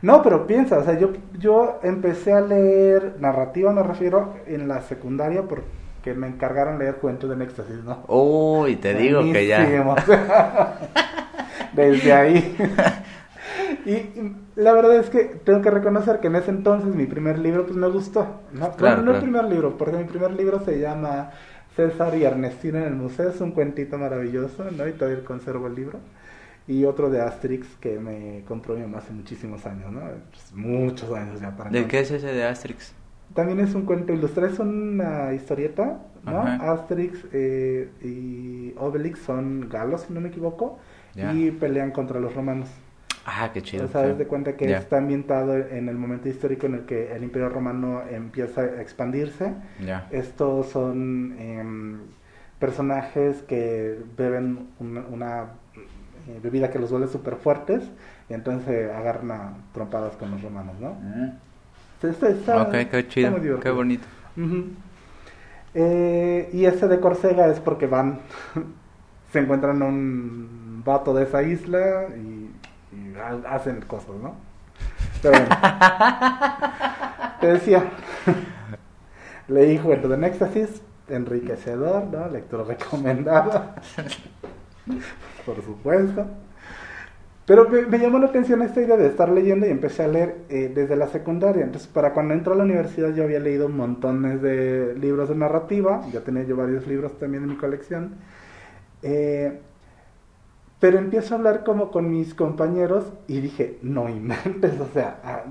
No, pero piensa, o sea, yo, yo empecé a leer narrativa, me refiero, en la secundaria porque me encargaron leer cuentos de éxtasis, ¿no? Uy, te digo que ya... [laughs] Desde ahí. [laughs] Y, la verdad es que tengo que reconocer que en ese entonces mi primer libro pues me gustó. No, Claro, Bueno, no el claro. primer libro, porque mi primer libro se llama César y Ernestina en el museo, es un cuentito maravilloso, ¿no? Y todavía conservo el libro. y otro de Asterix que me compró mi mamá hace muchísimos años, ¿no? Pues, muchos años ya para ¿De qué es ese de Asterix? También es un cuento ilustrado, es una historieta, ¿no? Asterix eh, y Obelix son galos, si no me equivoco, y pelean contra los romanos. Ah, qué chido. O sea, de cuenta que está ambientado en el momento histórico en el que el Imperio Romano empieza a expandirse. Estos son em, personajes que beben una, eh, bebida que los vuelve súper fuertes y entonces agarran a trompadas con los romanos, ¿no? Mm. Está, ok, qué chido, qué bonito. Eh, y ese de Corsega es porque van, [laughs] se encuentran un vato de esa isla y hacen cosas, ¿no? Pero bueno. [laughs] Te decía, [laughs] leí Juventud en Éxtasis, enriquecedor, ¿no? Lectura recomendada. [laughs] Por supuesto. Pero me, llamó la atención esta idea de estar leyendo y empecé a leer eh, desde la secundaria. Entonces, para cuando entró a la universidad yo había leído montones de libros de narrativa, ya tenía yo varios libros también en mi colección. Eh, pero empiezo a hablar como con mis compañeros y dije, no inventes, o sea, ah,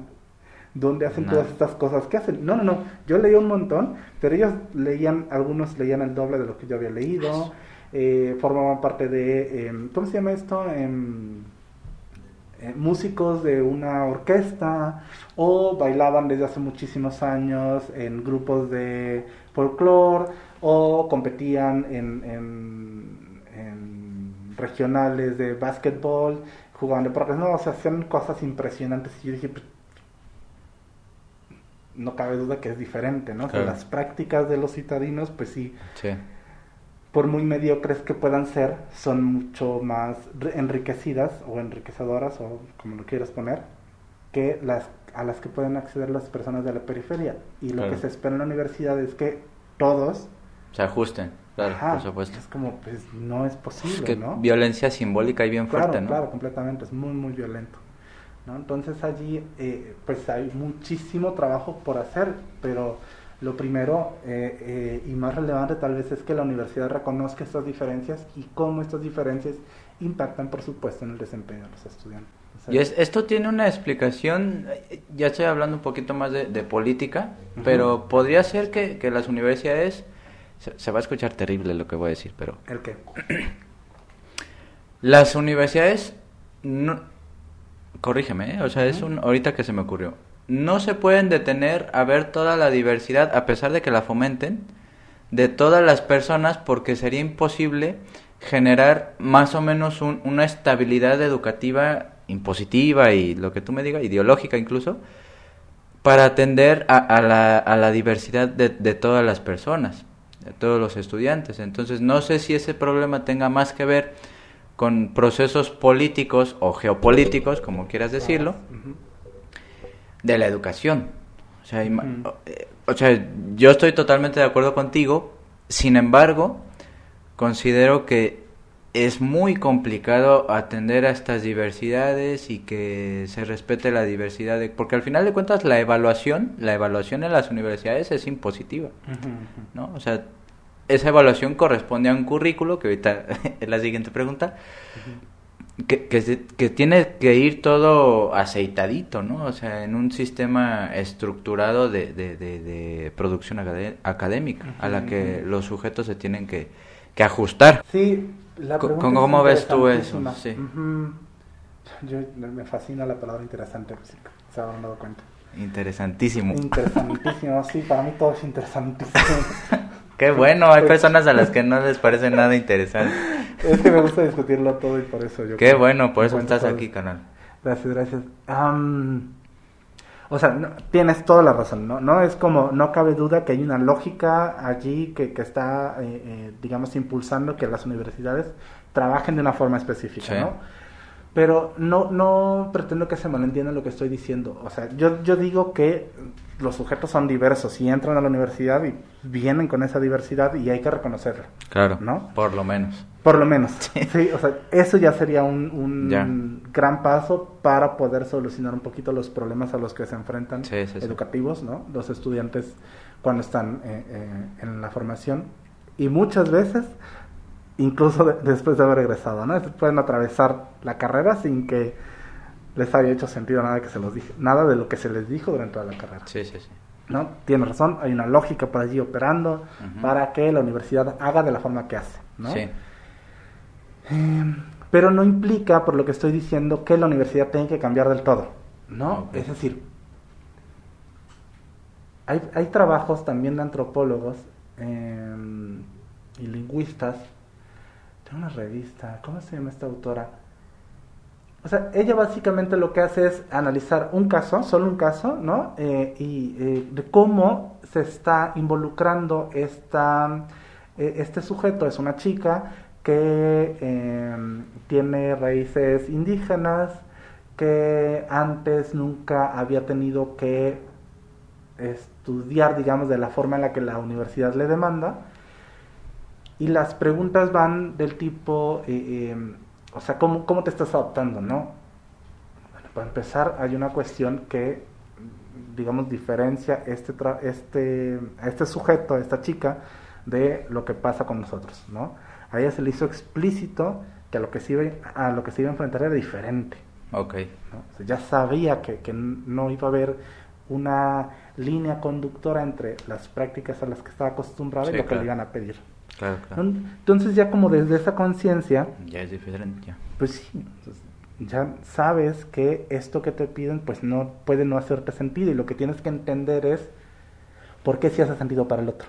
¿dónde hacen todas estas cosas? ¿Qué hacen? No, no, no, yo leí un montón, pero ellos leían, algunos leían el doble de lo que yo había leído, eh, formaban parte de, em, ¿cómo se llama esto? Em, eh, músicos de una orquesta o bailaban desde hace muchísimos años en grupos de folclore o competían en, en regionales de básquetbol, jugaban deportes, no, o sea, hacían cosas impresionantes y yo dije, pues, no cabe duda que es diferente, ¿no? las prácticas de los citadinos, pues sí, por muy mediocres que puedan ser, son mucho más enriquecidas o enriquecedoras, o como lo quieras poner, que las a las que pueden acceder las personas de la periferia. Y lo que se espera en la universidad es que todos se ajusten. Claro, por supuesto. Es como, pues no es posible, que ¿no? Violencia simbólica y bien fuerte, ¿no? Claro, completamente, es muy, muy violento. ¿no? Entonces allí, eh, pues hay muchísimo trabajo por hacer, pero lo primero eh, eh, y más relevante tal vez es que la universidad reconozca estas diferencias y cómo estas diferencias impactan, por supuesto, en el desempeño de los estudiantes. y esto tiene una explicación, ya estoy hablando un poquito más de, política, pero podría ser que, que las universidades se, va a escuchar terrible lo que voy a decir, pero... ¿El qué? [clears throat] Las universidades, no, corrígeme, ¿eh? o sea, es un, ahorita que se me ocurrió, no se pueden detener a ver toda la diversidad, a pesar de que la fomenten, de todas las personas, porque sería imposible generar más o menos una estabilidad educativa impositiva y lo que tú me digas, ideológica incluso, para atender a, la, a la, diversidad de, de, todas las personas todos los estudiantes. Entonces, no sé si ese problema tenga más que ver con procesos políticos o geopolíticos, como quieras decirlo, de la educación. O sea, eh, o sea, yo estoy totalmente de acuerdo contigo, sin embargo, considero que es muy complicado atender a estas diversidades y que se respete la diversidad de, porque al final de cuentas la evaluación la evaluación en las universidades es impositiva no o sea esa evaluación corresponde a un currículo, que ahorita [laughs] es la siguiente pregunta, que, que, tiene que ir todo aceitadito, ¿no? O sea, en un sistema estructurado de, de, producción académica, a la que los sujetos se tienen que, que ajustar. Sí, la ¿Cómo, ves tú eso? Sí. Yo, me fascina la palabra interesante, se habrán dado cuenta. Interesantísimo. Interesantísimo, sí, para mí todo es interesantísimo. [laughs] Qué bueno, hay personas a las que no les parece nada interesante. [laughs] Es que me gusta discutirlo todo y por eso yo... Qué bueno, por eso estás aquí, canal. Gracias, gracias. o sea, tienes toda la razón, ¿no? No es como, no cabe duda que hay una lógica allí que, que está, eh, eh, digamos, impulsando que las universidades trabajen de una forma específica, ¿no? Pero no, no pretendo que se malentienda lo que estoy diciendo. O sea, yo, yo digo que los sujetos son diversos y entran a la universidad y vienen con esa diversidad y hay que reconocerlo. Claro, ¿no? Por lo menos. Por lo menos. [laughs] Sí, o sea, eso ya sería un, un gran paso para poder solucionar un poquito los problemas a los que se enfrentan educativos, ¿no? Los estudiantes cuando están eh, eh, en la formación. Y muchas veces incluso después de haber egresado, ¿no? Pueden atravesar la carrera sin que les haya hecho sentido nada que se los dije, nada de lo que se les dijo durante toda la carrera. Sí, sí, sí. ¿No? Tiene razón, hay una lógica por allí operando para que la universidad haga de la forma que hace, ¿no? Sí. Em, pero no implica, por lo que estoy diciendo, que la universidad tenga que cambiar del todo, ¿no? Es decir, hay, hay trabajos también de antropólogos em, y lingüistas. Tengo una revista, ¿cómo se llama esta autora? O sea, ella básicamente lo que hace es analizar un caso, solo un caso, ¿no? Eh, y eh, de cómo se está involucrando esta, eh, este sujeto, es una chica que em, tiene raíces indígenas, que antes nunca había tenido que estudiar, digamos, de la forma en la que la universidad le demanda. Y las preguntas van del tipo, em, o sea, ¿cómo, ¿cómo, te estás adaptando, no? Bueno, para empezar, hay una cuestión que, digamos, diferencia este, este, a este sujeto, a esta chica, de lo que pasa con nosotros, ¿no? A ella se le hizo explícito que a lo que se iba a, lo que se iba a enfrentar era diferente. Ok. ya sabía que, que no iba a haber una línea conductora entre las prácticas a las que estaba acostumbrada y lo que le iban a pedir. Claro, claro. Entonces ya como desde esa conciencia... Ya es diferente, Pues sí, ya sabes que esto que te piden pues no puede no hacerte sentido y lo que tienes que entender es por qué sí hace sentido para el otro.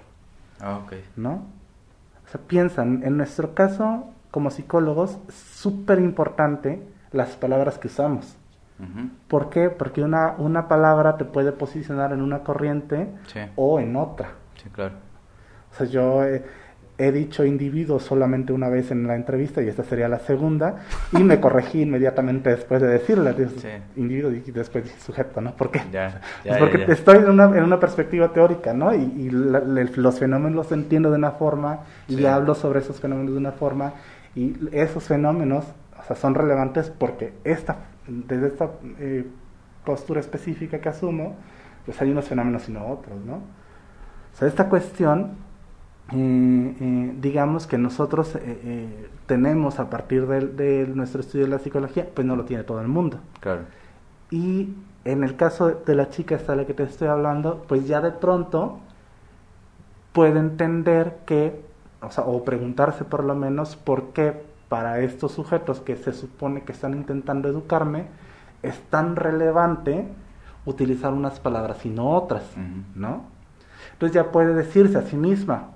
Ah, ok. ¿No? O sea, piensan, en nuestro caso como psicólogos, súper importante las palabras que usamos. ¿Por qué? Porque una, una palabra te puede posicionar en una corriente o en otra. Sí, claro. O sea, yo he dicho individuo solamente una vez en la entrevista y esta sería la segunda y me corregí inmediatamente después de decirle individuo y después sujeto, ¿no? ¿Por qué? porque estoy en una, en una perspectiva teórica, ¿no? Y, los fenómenos los entiendo de una forma y hablo sobre esos fenómenos de una forma y esos fenómenos, o sea, son relevantes porque esta, desde esta eh, postura específica que asumo, pues hay unos fenómenos y no otros, ¿no? O sea, esta cuestión eh, digamos que nosotros eh, eh, tenemos a partir de, nuestro estudio de la psicología, pues no lo tiene todo el mundo. Claro. Y en el caso de la chica de la que te estoy hablando, pues ya de pronto puede entender que, o, sea, o preguntarse por lo menos por qué para estos sujetos que se supone que están intentando educarme, es tan relevante utilizar unas palabras y no otras, ¿no? Entonces ya puede decirse a sí misma,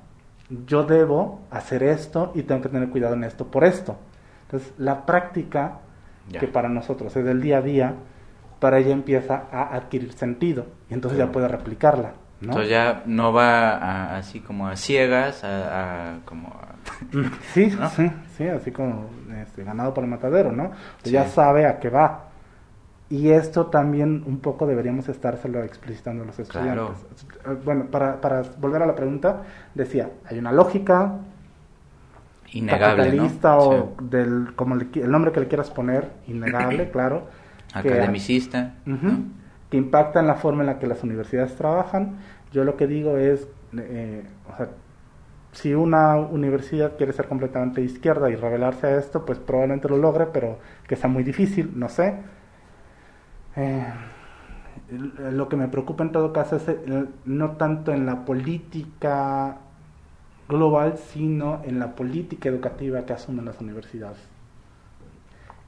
yo debo hacer esto y tengo que tener cuidado en esto por esto. Entonces, la práctica, que para nosotros es del día a día, para ella empieza a adquirir sentido y entonces ya puede replicarla. ¿no? Entonces ya no va así como a ciegas, a, como [laughs] sí, sí, sí, así como este, ganado por el matadero, ¿no? Ya sabe a qué va. Y esto también un poco deberíamos estárselo explicitando a los estudiantes. Eh, bueno, para, para volver a la pregunta, decía, hay una lógica innegable, capitalista o del como el nombre que le quieras poner, innegable, [clears throat] claro. Academicista. Que impacta en la forma en la que las universidades trabajan. Yo lo que digo es, eh, o sea, si una universidad quiere ser completamente izquierda y revelarse a esto, pues probablemente lo logre, pero que sea muy difícil, no sé eh, lo que me preocupa en todo caso es eh, no tanto en la política global, sino en la política educativa que asumen las universidades,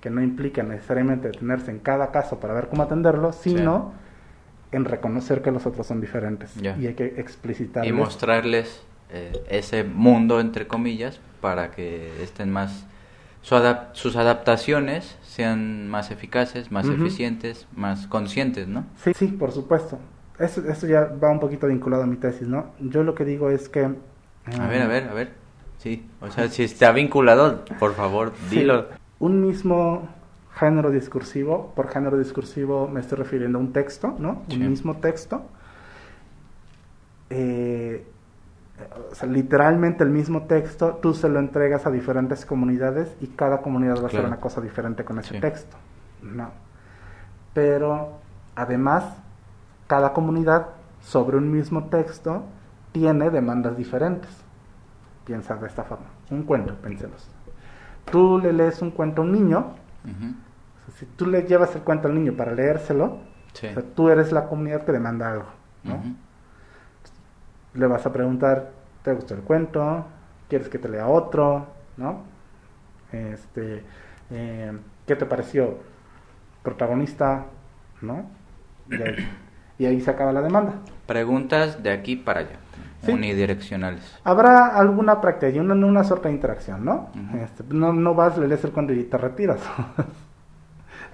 que no implica necesariamente detenerse en cada caso para ver cómo atenderlo, sino en reconocer que los otros son diferentes. Y hay que explicitar y mostrarles eh, ese mundo entre comillas para que estén más sus adaptaciones sean más eficaces, más eficientes, más conscientes, ¿no? Sí, sí, por supuesto. Eso, eso ya va un poquito vinculado a mi tesis, ¿no? Yo lo que digo es que... a ver, a ver, a ver. Sí, o sea, si está vinculado, por favor, [laughs] dilo. Un mismo género discursivo, por género discursivo me estoy refiriendo a un texto, ¿no? Un mismo texto. Eh, o sea, literalmente el mismo texto, tú se lo entregas a diferentes comunidades y cada comunidad va a hacer una cosa diferente con ese texto. No. Pero además, cada comunidad sobre un mismo texto tiene demandas diferentes. piensa de esta forma. Un cuento, pénselos. Tú le lees un cuento a un niño, si tú le llevas el cuento al niño para leérselo, tú eres la comunidad que demanda algo, ¿no? Le vas a preguntar, ¿te gustó el cuento? ¿Quieres que te lea otro? ¿No? Este, eh, ¿Qué te pareció? Protagonista, ¿no? Y ahí, se acaba la demanda. Preguntas de aquí para allá. Unidireccionales. Habrá alguna práctica y una, una suerte de interacción, ¿no? este, no, no vas, le lees el cuento y te retiras.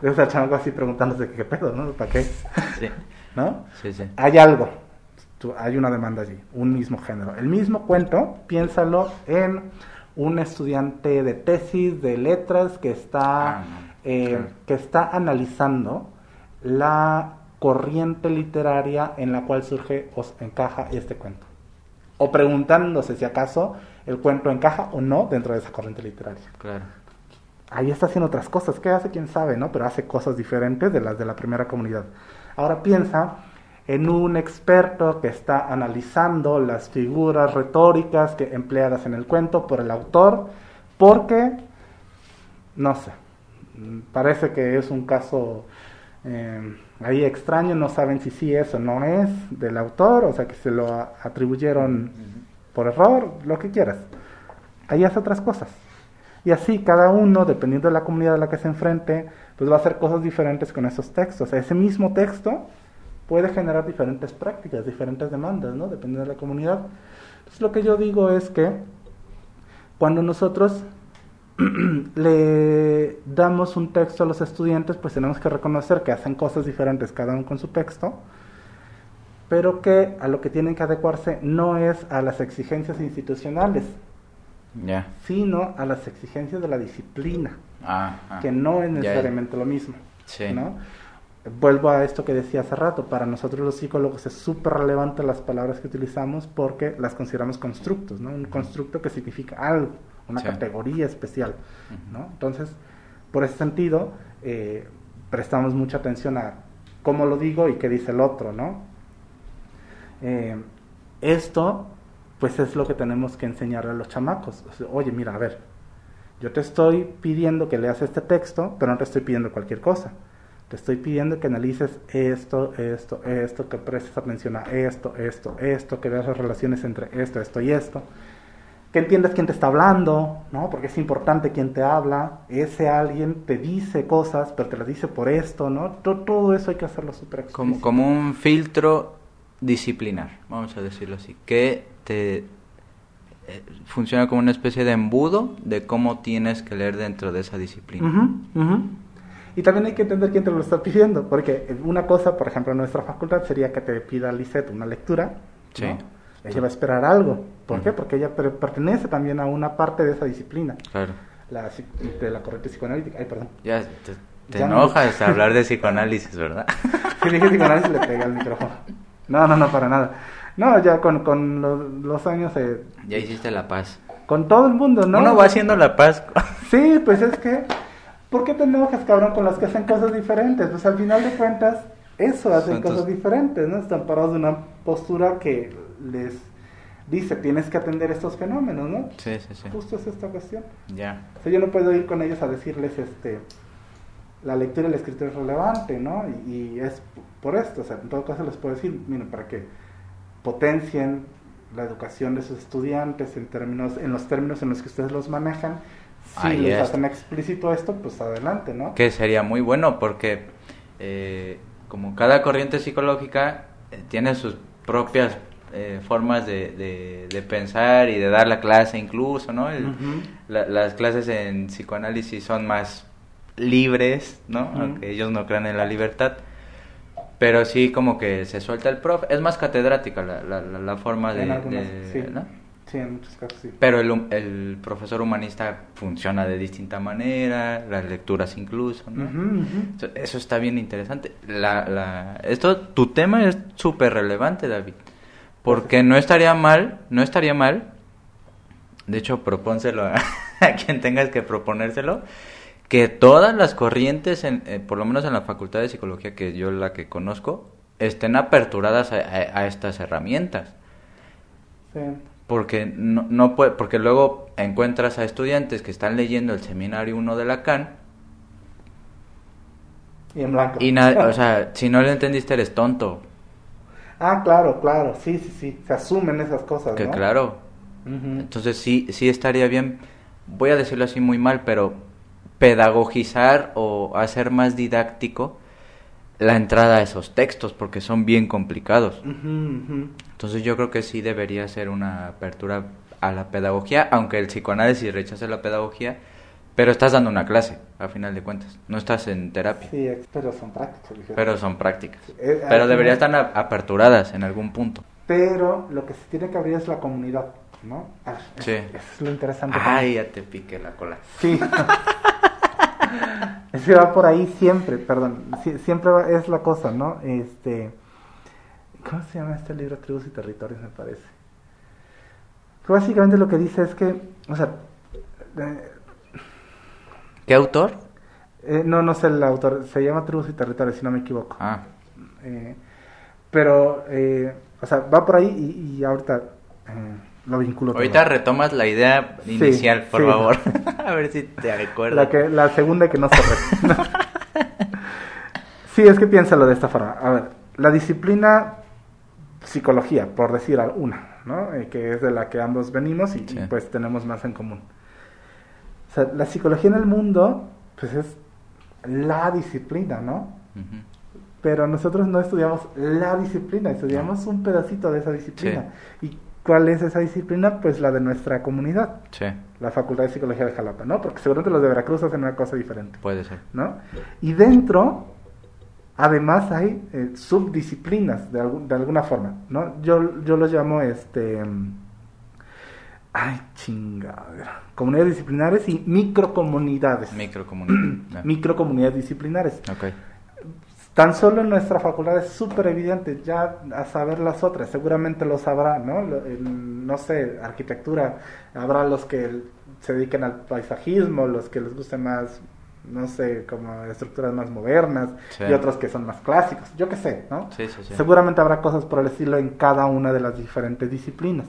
Debes estar algo así preguntándose qué pedo, ¿no? ¿Para qué? Sí. ¿No? Sí, sí. Hay algo. Hay una demanda allí, un mismo género. El mismo cuento, piénsalo en un estudiante de tesis de letras que está, ah, eh, que está analizando la corriente literaria en la cual surge o encaja este cuento. O preguntándose si acaso el cuento encaja o no dentro de esa corriente literaria. Claro. Ahí está haciendo otras cosas. ¿Qué hace? Quién sabe, ¿no? Pero hace cosas diferentes de las de la primera comunidad. Ahora piensa en un experto que está analizando las figuras retóricas que empleadas en el cuento por el autor, porque, no sé, parece que es un caso eh, ahí extraño, no saben si sí es o no es del autor, o sea que se lo atribuyeron por error, lo que quieras. Ahí hace otras cosas. Y así cada uno, dependiendo de la comunidad a la que se enfrente, pues va a hacer cosas diferentes con esos textos. ese mismo texto puede generar diferentes prácticas, diferentes demandas, ¿no? Dependiendo de la comunidad. Entonces lo que yo digo es que cuando nosotros [clears throat] le damos un texto a los estudiantes, pues tenemos que reconocer que hacen cosas diferentes cada uno con su texto, pero que a lo que tienen que adecuarse no es a las exigencias institucionales, sino a las exigencias de la disciplina, ah, ah. que no es necesariamente lo mismo. ¿no? Vuelvo a esto que decía hace rato, para nosotros los psicólogos es súper relevante las palabras que utilizamos porque las consideramos constructos, ¿no? Un constructo que significa algo, una categoría especial, ¿no? Entonces, por ese sentido, eh, prestamos mucha atención a cómo lo digo y qué dice el otro, ¿no? Eh, esto, pues es lo que tenemos que enseñarle a los chamacos. Oye, mira, a ver, yo te estoy pidiendo que leas este texto, pero no te estoy pidiendo cualquier cosa te estoy pidiendo que analices esto, esto, esto, que prestes atención a esto, esto, esto, que veas las relaciones entre esto, esto y esto. Que entiendas quién te está hablando, ¿no? Porque es importante quién te habla. Ese alguien te dice cosas, pero te las dice por esto, ¿no? Todo, eso hay que hacerlo súper como, como un filtro disciplinar, vamos a decirlo así, que te eh, funciona como una especie de embudo de cómo tienes que leer dentro de esa disciplina. Y también hay que entender quién te lo está pidiendo, porque una cosa, por ejemplo, en nuestra facultad sería que te pida Lisette una lectura. Sí. Ella va a esperar algo. ¿Por qué? Porque ella pertenece también a una parte de esa disciplina. Claro. La, de la corriente psicoanalítica. Ay, perdón. Ya te, enojas hablar de [laughs] psicoanálisis, ¿verdad? si dije psicoanálisis le pegué al micrófono. No, no, no, para nada. No, ya con, con los, años... Eh, ya hiciste la paz. Con todo el mundo, ¿no? Uno va haciendo la paz. sí, pues es que ¿Por qué te enojas, cabrón, con las que hacen cosas diferentes? Pues al final de cuentas, eso hacen cosas diferentes, ¿no? Están parados de una postura que les dice, tienes que atender estos fenómenos, ¿no? Sí, sí, sí. Justo es esta cuestión. Ya. O sea, yo no puedo ir con ellos a decirles, este, la lectura y la escritura es relevante, ¿no? Y, es por esto, o sea, en todo caso les puedo decir, miren, para que potencien la educación de sus estudiantes en términos, en los términos en los que ustedes los manejan, si les hacen explícito esto, pues adelante, ¿no? Que sería muy bueno porque eh, como cada corriente psicológica eh, tiene sus propias eh, formas de, de, pensar y de dar la clase incluso, ¿no? las clases en psicoanálisis son más libres, ¿no? Aunque ellos no crean en la libertad. Pero sí como que se suelta el profe. Es más catedrática la, la, la, forma de... Sí, en muchos casos sí. Pero el, el, profesor humanista funciona de distinta manera, las lecturas incluso, ¿no? Eso está bien interesante. La, la, esto, tu tema es súper relevante, David. Porque no estaría mal, no estaría mal, de hecho, propónselo [laughs] a, quien tengas que proponérselo, que todas las corrientes, en, eh, por lo menos en la Facultad de Psicología, que yo la que conozco, estén aperturadas a, a estas herramientas. Sí. Porque no, no puede, porque luego encuentras a estudiantes que están leyendo el seminario 1 de Lacan y en blanco. y nada, o sea, [laughs] si no lo entendiste eres tonto. Ah, claro, claro, sí, sí, sí, se asumen esas cosas, Que ¿no? claro. Entonces sí, sí estaría bien, voy a decirlo así muy mal, pero pedagogizar o hacer más didáctico la entrada a esos textos porque son bien complicados. Ujú, ujú. Entonces yo creo que sí debería ser una apertura a la pedagogía, aunque el psicoanálisis rechace la pedagogía, pero estás dando una clase, a final de cuentas, no estás en terapia, Sí, pero son prácticas. dije. pero son prácticas. Eh, Pero al deberían estar aperturadas en algún punto. Pero lo que se tiene que abrir es la comunidad, ¿no? Ah, Sí. Eso es lo interesante. Ay, ya te piqué la cola. Sí. [laughs] es que va por ahí siempre, perdón. sie- siempre va- es la cosa, ¿no? Este. ¿Cómo se llama este libro? Tribus y Territorios, me parece. Que básicamente lo que dice es que, o sea, eh, ¿Qué autor? eh, no, no sé el autor, se llama Tribus y Territorios, si no me equivoco. Ah, Eh, pero, eh, o sea, va por ahí y, y ahorita eh, lo vinculo. todo. ahorita retomas la idea Sí, inicial, por sí. favor. [laughs] [laughs] a ver si te acuerdas. La, que, la segunda que no se [laughs] Sí, es que piénsalo de esta forma. A ver, la disciplina psicología, por decir una, ¿no? Eh, que es de la que ambos venimos y, y, Sí. pues tenemos más en común. O sea, la psicología en el mundo, pues es la disciplina, ¿no? Ujú. Pero nosotros no estudiamos la disciplina, estudiamos un pedacito de esa disciplina. ¿Y cuál es esa disciplina? Pues la de nuestra comunidad, Sí, la Facultad de Psicología de Jalapa, ¿no? Porque seguramente los de Veracruz hacen una cosa diferente. puede ser. ¿no? Y dentro, además hay eh, subdisciplinas de, algún- de alguna forma, ¿no? Yo, yo los llamo, este, mm, ay, chingadera, comunidades disciplinares y microcomunidades. Microcomunidad. [clears throat] Microcomunidades disciplinares. Tan solo en nuestra facultad es súper evidente, ya a saber las otras, seguramente lo sabrá, ¿no? Lo- no sé, arquitectura, habrá los que se dediquen al paisajismo, los que les guste más, no sé, como estructuras más modernas, Sí. y otros que son más clásicos, yo qué sé, ¿no? Sí, sí, sí. Seguramente habrá cosas por el estilo en cada una de las diferentes disciplinas.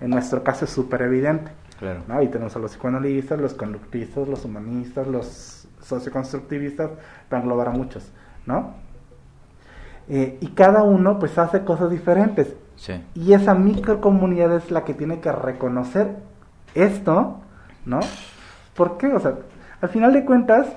En nuestro caso es súper evidente. Claro. ¿no? Ahí tenemos a los psicoanalistas, los conductistas, los humanistas, los socioconstructivistas, para englobar a muchos, ¿no? Eh, y cada uno pues hace cosas diferentes. Sí. Y esa microcomunidad es la que tiene que reconocer esto, ¿no? ¿Por qué? O sea, al final de cuentas,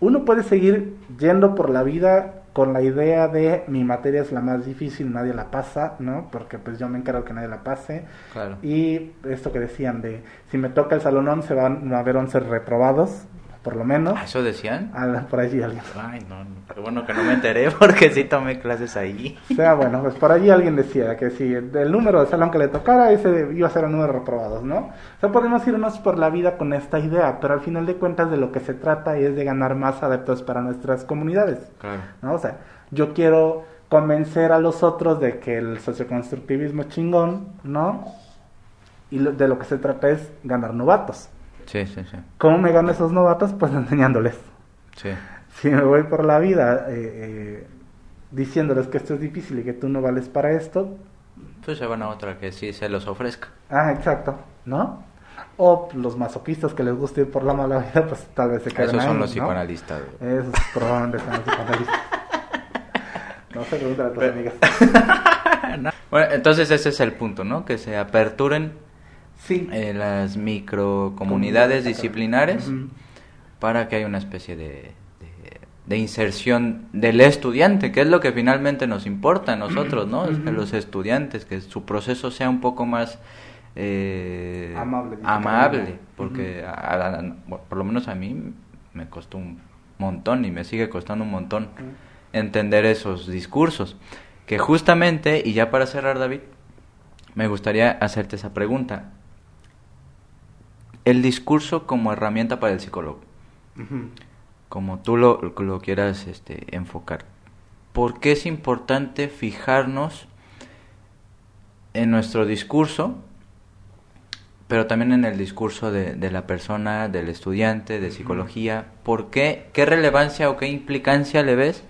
uno puede seguir yendo por la vida con la idea de mi materia es la más difícil, nadie la pasa, ¿no? Porque pues yo me encargo que nadie la pase. Claro. Y esto que decían de, si me toca el salón 11 van a haber 11 reprobados, por lo menos. ¿Ah, ¿Eso decían? Ah, por allí alguien. Ay, no, no. Qué bueno que no me enteré [laughs] porque sí tomé clases ahí. O sea, bueno, pues por allí alguien decía que si el número de salón que le tocara, ese iba a ser el número de reprobados, ¿no? O sea, podemos irnos por la vida con esta idea, pero al final de cuentas de lo que se trata es de ganar más adeptos para nuestras comunidades, Claro. ¿no? O sea, yo quiero convencer a los otros de que el socioconstructivismo es chingón, ¿no? Y de lo que se trata es ganar novatos. Sí, sí, sí. ¿Cómo me gano esos novatos? Pues enseñándoles. Sí. Si me voy por la vida eh, eh, diciéndoles que esto es difícil y que tú no vales para esto, Pues se van a otra que sí se los ofrezca. ah, exacto, ¿no? O los masoquistas que les guste ir por la mala vida, pues tal vez se queden Esos ahí, son los ¿no? psicoanalistas. Esos probablemente son los psicoanalistas. No se preguntan a tus Pero- amigas. [laughs] Bueno, entonces ese es el punto, ¿no? Que se aperturen Sí. eh, las microcomunidades disciplinares para que haya una especie de, de, de inserción del estudiante, que es lo que finalmente nos importa a nosotros, ¿no? Los estudiantes, que su proceso sea un poco más eh, Amable, amable, porque a- a- por lo menos a mí me costó un montón y me sigue costando un montón entender esos discursos. Que justamente, y ya para cerrar, David, me gustaría hacerte esa pregunta. El discurso como herramienta para el psicólogo, como tú lo, lo quieras este, enfocar. ¿Por qué es importante fijarnos en nuestro discurso, pero también en el discurso de, de la persona, del estudiante, de psicología? ¿Por qué? ¿Qué relevancia o qué implicancia le ves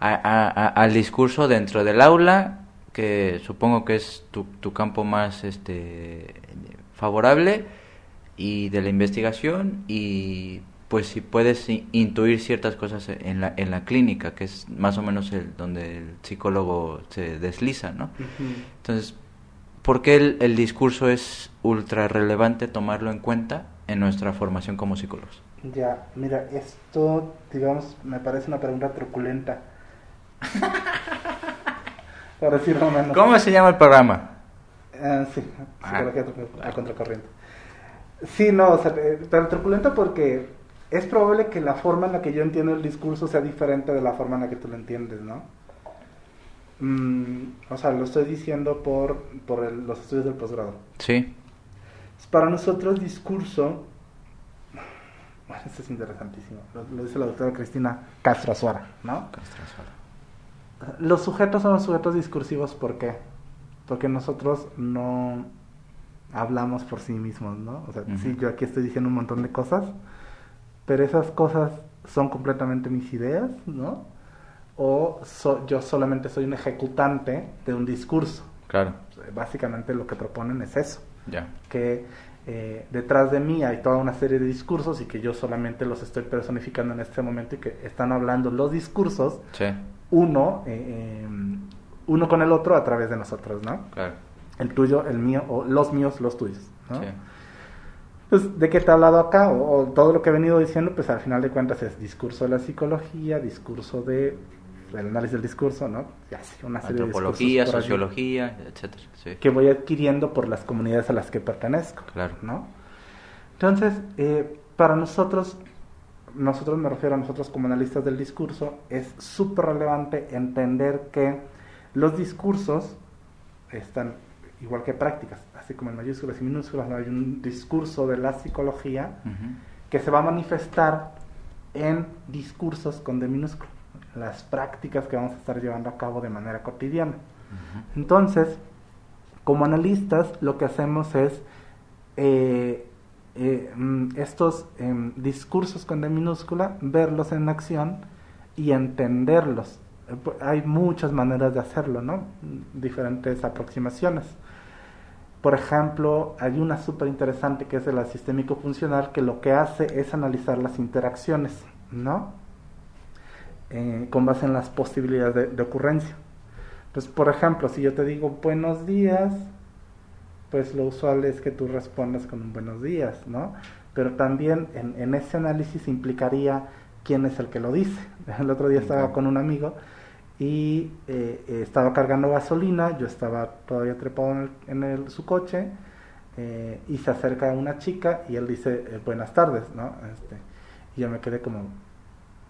a- a- a- al discurso dentro del aula, que que supongo que es tu, tu campo más este favorable y de la investigación y pues si puedes intuir ciertas cosas en la, en la clínica, que es más o menos el donde el psicólogo se desliza, ¿no? Entonces, ¿por qué el, el, discurso es ultra relevante tomarlo en cuenta en nuestra formación como psicólogos? Ya, mira, esto, digamos, me parece una pregunta truculenta. [laughs] Por decirlo menos. ¿Cómo se llama el programa? Uh, sí, psicología ah. a contracorriente. Sí, no, o sea, eh, pero truculenta porque es probable que la forma en la que yo entiendo el discurso sea diferente de la forma en la que tú lo entiendes, ¿no? Mm, o sea, lo estoy diciendo por, por los estudios del posgrado. Sí. Para nosotros discurso, bueno, esto es interesantísimo, lo, dice la doctora Cristina Castro Azuara, ¿no? Castro Azuara. Los sujetos son los sujetos discursivos, ¿por qué? Porque nosotros no hablamos por sí mismos, ¿no? O sea, sí, yo aquí estoy diciendo un montón de cosas, pero esas cosas son completamente mis ideas, ¿no? O yo solamente soy un ejecutante de un discurso. Claro. Básicamente lo que proponen es eso. Ya. Que eh, detrás de mí hay toda una serie de discursos y que yo solamente los estoy personificando en este momento y que están hablando los discursos sí. uno, eh, em, uno con el otro a través de nosotros, ¿no? Claro. El tuyo, el mío, o los míos, los tuyos, ¿no? Sí pues, ¿de qué te he hablado acá? O, todo lo que he venido diciendo, pues al final de cuentas es discurso de la psicología, discurso de el análisis del discurso, ¿no? Ya, sí, una serie Antropología, de sociología, etcétera. Que voy adquiriendo por las comunidades a las que pertenezco. Claro. ¿no? Entonces, eh, para nosotros, nosotros me refiero a nosotros como analistas del discurso, es súper relevante entender que los discursos están igual que prácticas, así como en mayúsculas y minúsculas, hay un discurso de la psicología que se va a manifestar en discursos con D minúsculo, las prácticas que vamos a estar llevando a cabo de manera cotidiana. Entonces, como analistas, lo que hacemos es eh, eh, mm, estos em, discursos con D minúscula, verlos en acción y entenderlos. Hay muchas maneras de hacerlo, ¿no? Diferentes aproximaciones. Por ejemplo, hay una súper interesante que es de la sistémico funcional que lo que hace es analizar las interacciones, ¿no? Eh, con base en las posibilidades de, ocurrencia. Entonces, por ejemplo, si yo te digo buenos días, pues lo usual es que tú respondas con un buenos días, ¿no? Pero también en, en ese análisis implicaría quién es el que lo dice. [laughs] El otro día estaba con un amigo y eh, eh, estaba cargando gasolina, yo estaba todavía trepado en, el, su coche eh, y se acerca una chica y él dice buenas tardes, ¿no? Este, y yo me quedé como,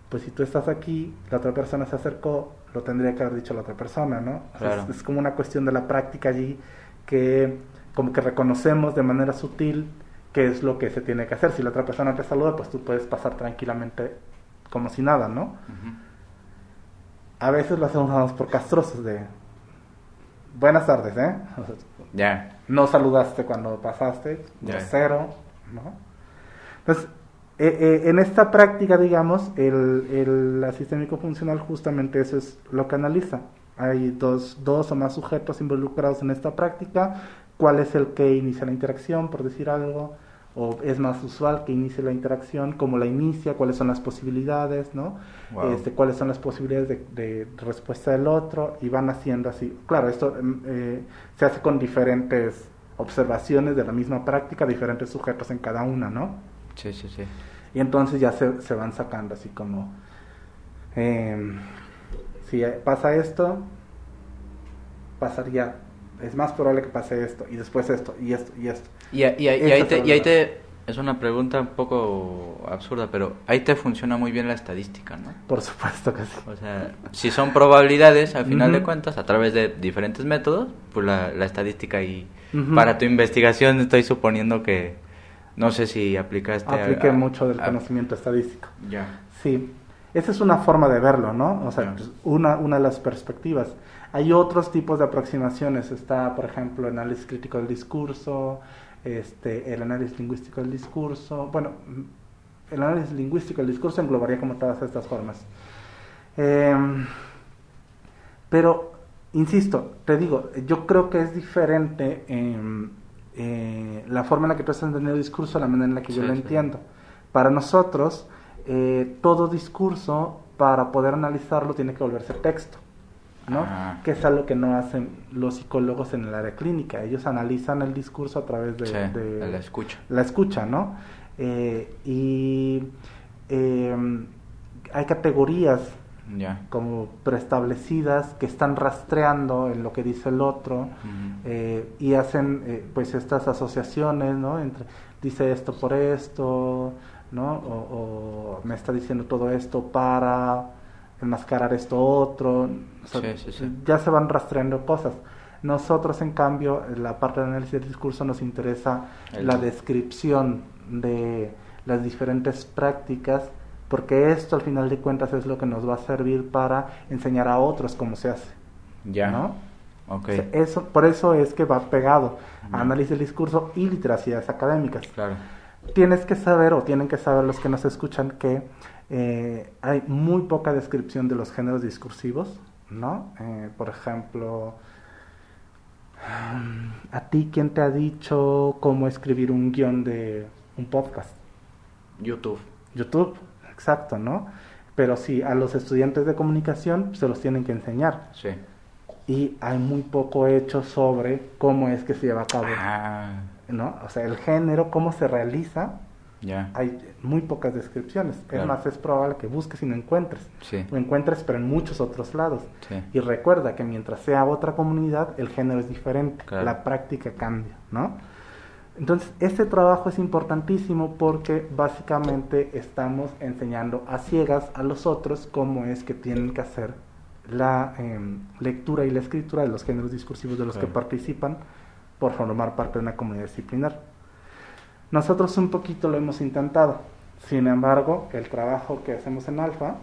pues si tú estás aquí, la otra persona se acercó, lo tendría que haber dicho la otra persona, ¿no? es, como una cuestión de la práctica allí que como que reconocemos de manera sutil qué es lo que se tiene que hacer. Si la otra persona te saluda, pues tú puedes pasar tranquilamente como si nada, ¿no? A veces lo hacemos por castrosos de buenas tardes, ¿eh? [laughs] Ya. No saludaste cuando pasaste, cero, ¿no? Entonces, eh, eh, en esta práctica, digamos, el, el, la sistémico funcional justamente eso es lo que analiza. Hay dos, dos o más sujetos involucrados en esta práctica. ¿Cuál es el que inicia la interacción, por decir algo? O es más usual que inicie la interacción, cómo la inicia, cuáles son las posibilidades, ¿no? Este, cuáles son las posibilidades de, respuesta del otro y van haciendo así. Claro, esto em, eh, se hace con diferentes observaciones de la misma práctica, diferentes sujetos en cada una, ¿no? Sí, sí, sí. Y entonces ya se, se van sacando así como, eh, si pasa esto, pasaría es más probable que pase esto, y después esto, y esto, y esto. Y, y, ahí, te, y ahí te, es una pregunta un poco absurda, pero ahí te funciona muy bien la estadística, ¿no? Por supuesto que sí. O sea, si son probabilidades, al final de cuentas, a través de diferentes métodos, pues la, la estadística y para tu investigación estoy suponiendo que, no sé si aplicaste... Aplique mucho del conocimiento estadístico. Ya. Sí, esa es una forma de verlo, ¿no? O sea, pues, una, una de las perspectivas. Hay otros tipos de aproximaciones. Está, por ejemplo, análisis crítico del discurso, este, el análisis lingüístico del discurso. Bueno, el análisis lingüístico del discurso englobaría como todas estas formas. Em, pero insisto, te digo, yo creo que es diferente eh, la forma en la que tú estás entendiendo el discurso a la manera en la que yo lo entiendo. Para nosotros, eh, todo discurso, para poder analizarlo, tiene que volverse texto. ¿No? Que es algo que no hacen los psicólogos en el área clínica. Ellos analizan el discurso a través de, la escucha. La escucha, ¿no? Eh, y em, hay categorías como preestablecidas que están rastreando en lo que dice el otro eh, y hacen eh, pues estas asociaciones, ¿no? Entre dice esto por esto, ¿no? O, me está diciendo todo esto para enmascarar esto otro. Ya se van rastreando cosas. Nosotros, en cambio, en la parte de análisis del discurso nos interesa la descripción de las diferentes prácticas, porque esto al final de cuentas es lo que nos va a servir para enseñar a otros cómo se hace. Ya. ¿no? Okay. eso, por eso es que va pegado a análisis del discurso y literacias académicas. Claro. Tienes que saber, o tienen que saber los que nos escuchan, que eh, hay muy poca descripción de los géneros discursivos, ¿no? Eh, por ejemplo, ¿a ti quién te ha dicho cómo escribir un guion de un podcast? YouTube. YouTube, exacto, ¿no? Pero sí, a los estudiantes de comunicación se los tienen que enseñar. Sí. Y hay muy poco hecho sobre cómo es que se lleva a cabo. Ah. ¿No? O sea, el género, cómo se realiza. Ya. Hay muy pocas descripciones. Es más, es probable que busques y no encuentres. Sí. Lo encuentres, pero en muchos otros lados. Sí. Y recuerda que mientras sea otra comunidad, el género es diferente. La práctica cambia, ¿no? Entonces, este trabajo es importantísimo porque básicamente estamos enseñando a ciegas a los otros cómo es que tienen que hacer la em, lectura y la escritura de los géneros discursivos de los que participan por formar parte de una comunidad disciplinar. Nosotros un poquito lo hemos intentado, sin embargo, el trabajo que hacemos en Alfa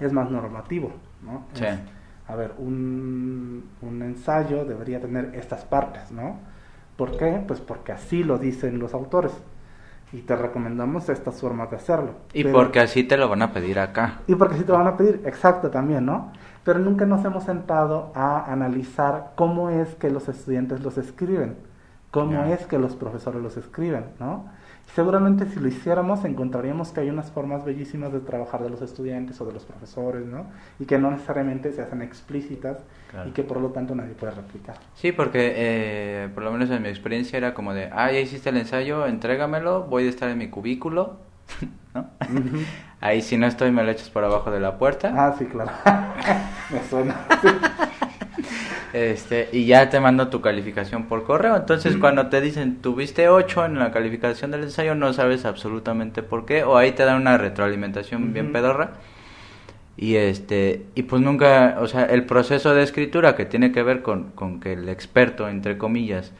es más normativo, ¿no? Sí. a ver, un, un ensayo debería tener estas partes, ¿no? ¿Por qué? Pues porque así lo dicen los autores. Y te recomendamos estas formas de hacerlo. Y porque así te lo van a pedir acá. Y porque así te lo van a pedir, exacto también, ¿no? Pero nunca nos hemos sentado a analizar cómo es que los estudiantes los escriben, cómo es que los profesores los escriben, ¿no? seguramente si lo hiciéramos encontraríamos que hay unas formas bellísimas de trabajar de los estudiantes o de los profesores, ¿no? Y que no necesariamente se hacen explícitas y que por lo tanto nadie puede replicar. Sí, porque eh, por lo menos en mi experiencia era como de, ah, ya hiciste el ensayo, entrégamelo, voy a estar en mi cubículo, [laughs] ¿no? Ahí si no estoy me lo echas por abajo de la puerta. Ah, sí, claro. [laughs] me suena. Este, y ya te mando tu calificación por correo. Entonces, cuando te dicen tuviste 8 en la calificación del ensayo, no sabes absolutamente por qué, o ahí te dan una retroalimentación bien pedorra. Y este, y pues nunca, o sea, el proceso de escritura que tiene que ver con, con que el experto, entre comillas,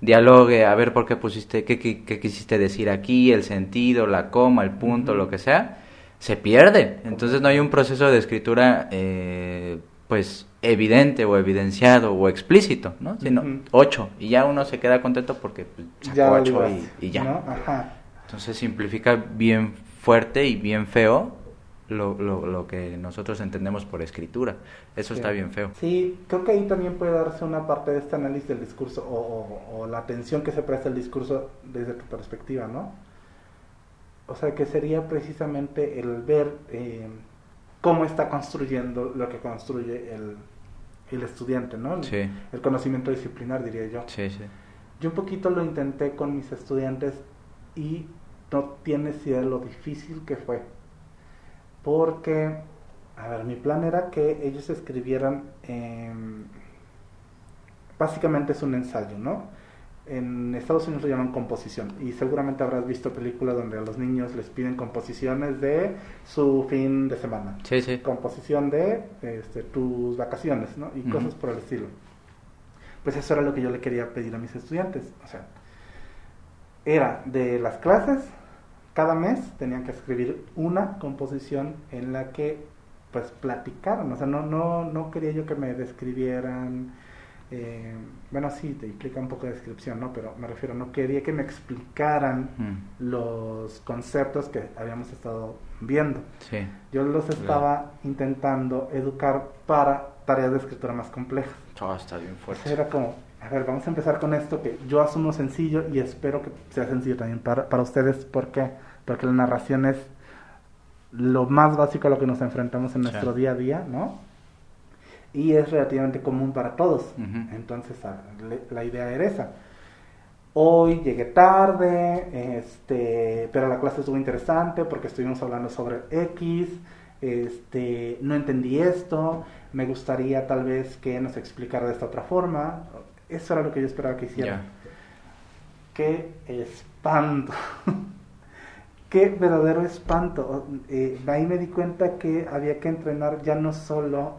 dialogue a ver por qué pusiste, qué, qué, quisiste decir aquí, el sentido, la coma, el punto, lo que sea, se pierde. Entonces no hay un proceso de escritura, eh, pues evidente o evidenciado o explícito, ¿no? Sino ocho y ya uno se queda contento porque pues, sacó ocho y, ya. Entonces simplifica bien fuerte y bien feo lo, lo, lo, que nosotros entendemos por escritura. Eso está bien feo. Sí, creo que ahí también puede darse una parte de este análisis del discurso o, la atención que se presta al discurso desde tu perspectiva, ¿no? O sea, que sería precisamente el ver eh, cómo está construyendo lo que construye el, el estudiante, ¿no? Sí. El conocimiento disciplinar, diría yo. Sí, sí. Yo un poquito lo intenté con mis estudiantes y no tienes idea de lo difícil que fue. Porque, a ver, mi plan era que ellos escribieran, básicamente es un ensayo, ¿no? En Estados Unidos lo llaman composición y seguramente habrás visto películas donde a los niños les piden composiciones de su fin de semana. Sí, sí. Composición de este, tus vacaciones, ¿no? Y cosas por el estilo. Pues eso era lo que yo le quería pedir a mis estudiantes. O sea, era de las clases, cada mes tenían que escribir una composición en la que pues platicaran. O sea, no, no, no quería yo que me describieran eh, bueno, sí, te implica un poco de descripción, ¿no? Pero me refiero, no quería que me explicaran mm. los conceptos que habíamos estado viendo. Sí. Yo los estaba intentando educar para tareas de escritura más complejas. Oh, está bien fuerte. Era como, a ver, vamos a empezar con esto que yo asumo sencillo y espero que sea sencillo también para, para ustedes. ¿Por qué? Porque la narración es lo más básico a lo que nos enfrentamos en nuestro día a día, ¿no? Y es relativamente común para todos. Entonces, la idea era esa. Hoy llegué tarde, este, pero la clase estuvo interesante porque estuvimos hablando sobre X, este, no entendí esto, me gustaría tal vez que nos explicara de esta otra forma. Eso era lo que yo esperaba que hiciera. Qué espanto. [laughs] Qué verdadero espanto. Eh, ahí me di cuenta que había que entrenar ya no solo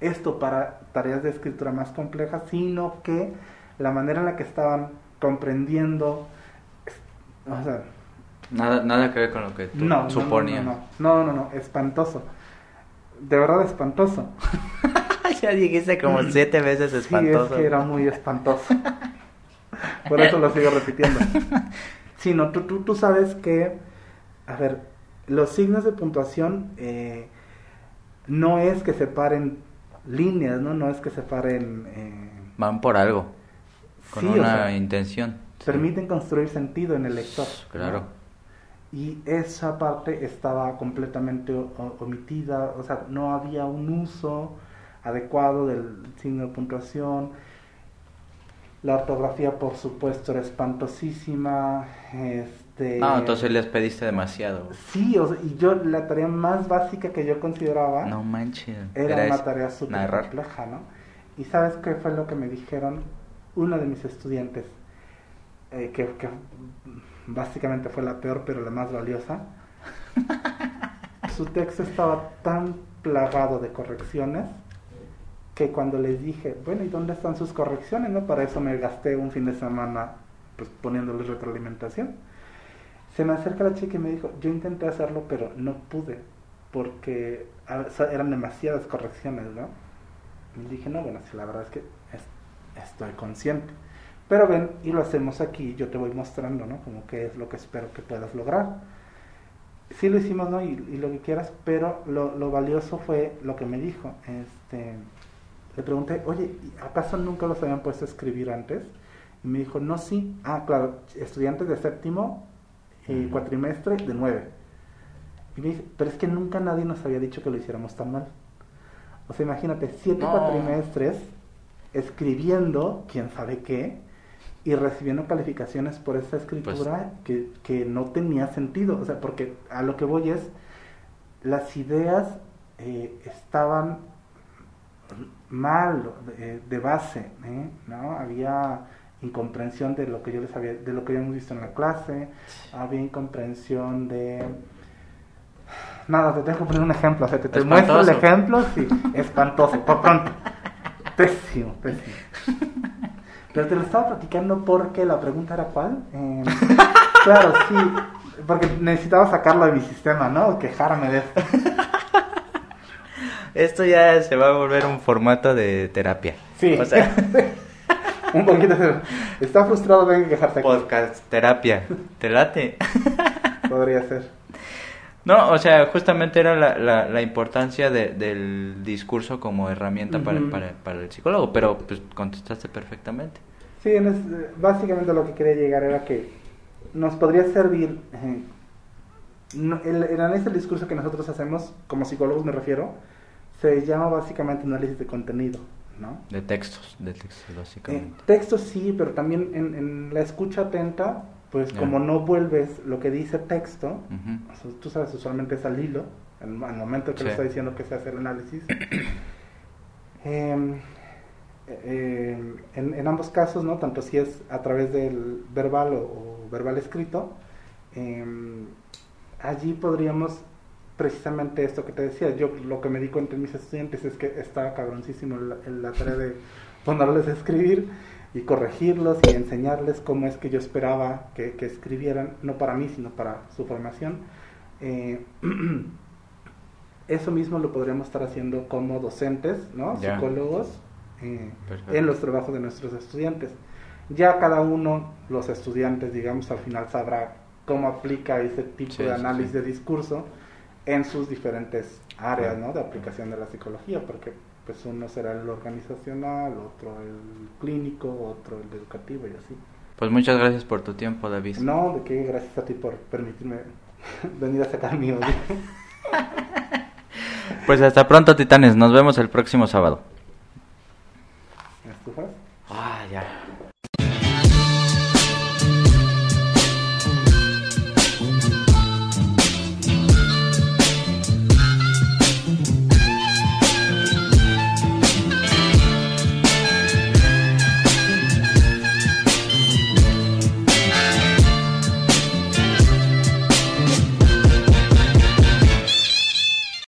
esto para tareas de escritura más complejas, sino que la manera en la que estaban comprendiendo, o sea, nada, nada que ver con lo que tú no, suponías. No no, no no, espantoso. De verdad espantoso. [laughs] ya dijiste como siete veces espantoso. Sí, es que era muy espantoso. Por eso lo sigo repitiendo. Sí, no, tú, tú, tú sabes que, a ver, los signos de puntuación eh, no es que separen líneas, ¿no? No es que separen... Eh, Van por algo con una intención. Permiten construir sentido en el lector. Claro. Y esa parte estaba completamente omitida, o sea, no había un uso adecuado del signo de puntuación. La ortografía, por supuesto, era espantosísima. Este... No, entonces les pediste demasiado. Sí, o sea, y yo la tarea más básica que yo consideraba no manches, era, una tarea súper compleja, ¿no? Y sabes qué fue lo que me dijeron una de mis estudiantes, eh, que, básicamente fue la peor pero la más valiosa, [laughs] su texto estaba tan plagado de correcciones que cuando les dije, bueno, ¿y dónde están sus correcciones? No? Para eso me gasté un fin de semana pues poniéndoles retroalimentación. Se me acerca la chica y me dijo, yo intenté hacerlo, pero no pude, porque eran demasiadas correcciones, ¿no? Y dije, no, bueno, si la verdad es que estoy consciente. Pero ven, y lo hacemos aquí, yo te voy mostrando, ¿no? Como qué es lo que espero que puedas lograr. Sí lo hicimos, ¿no? Y, lo que quieras, pero lo, lo, valioso fue lo que me dijo. Este, le pregunté, oye, ¿acaso nunca los habían puesto a escribir antes? Y me dijo, no, sí. Ah, claro, estudiantes de séptimo y cuatrimestre de nueve. Y me dice, pero es que nunca nadie nos había dicho que lo hiciéramos tan mal. O sea, imagínate, siete cuatrimestres escribiendo quién sabe qué y recibiendo calificaciones por esa escritura pues que, que, no tenía sentido. O sea, porque a lo que voy es, las ideas eh, estaban mal eh, de base, ¿eh? ¿no? Había incomprensión de lo que yo les había, de lo que habíamos visto en la clase, había incomprensión de nada, te tengo que poner un ejemplo, o sea, te, te muestro el ejemplo, sí, espantoso, por pronto. Pésimo, pésimo. Pero te lo estaba platicando porque la pregunta era cuál. Em, claro, sí, porque necesitaba sacarlo de mi sistema, ¿no? Quejarme de esto. Esto ya se va a volver un formato de terapia. Sí. O sea, [laughs] [laughs] un poquito. Está frustrado, venga a quejarse. Podcast, terapia. ¿Te late? [laughs] Podría ser. No, o sea, justamente era la, la, importancia de, del discurso como herramienta para, para, para, el psicólogo, pero pues contestaste perfectamente. Sí, básicamente lo que quería llegar era que nos podría servir, eh, el, el, análisis del discurso que nosotros hacemos, como psicólogos me refiero, se llama básicamente análisis de contenido, ¿no? De textos, de textos básicamente. Eh, textos sí, pero también en, en la escucha atenta pues como no vuelves lo que dice texto, tú sabes, usualmente es al hilo, al, momento que le está diciendo que se hace el análisis. [coughs] Em, em, en, ambos casos, ¿no? tanto si es a través del verbal o, verbal escrito, em, allí podríamos precisamente esto que te decía, yo lo que me di cuenta en mis estudiantes es que estaba cabroncísimo en la tarea de ponerles a escribir y corregirlos y enseñarles cómo es que yo esperaba que, escribieran, no para mí, sino para su formación. Eh, [clears throat] eso mismo lo podríamos estar haciendo como docentes, ¿no? Psicólogos, eh, en los trabajos de nuestros estudiantes. Ya cada uno, los estudiantes, digamos, al final sabrá cómo aplica ese tipo de análisis de discurso en sus diferentes áreas, ¿no? De aplicación de la psicología, porque pues uno será el organizacional, otro el clínico, otro el educativo y así. Pues muchas gracias por tu tiempo, David. No, de qué, gracias a ti por permitirme [laughs] venir a sacar mi odio. [laughs] pues hasta pronto, titanes. Nos vemos el próximo sábado. ¿Estufas?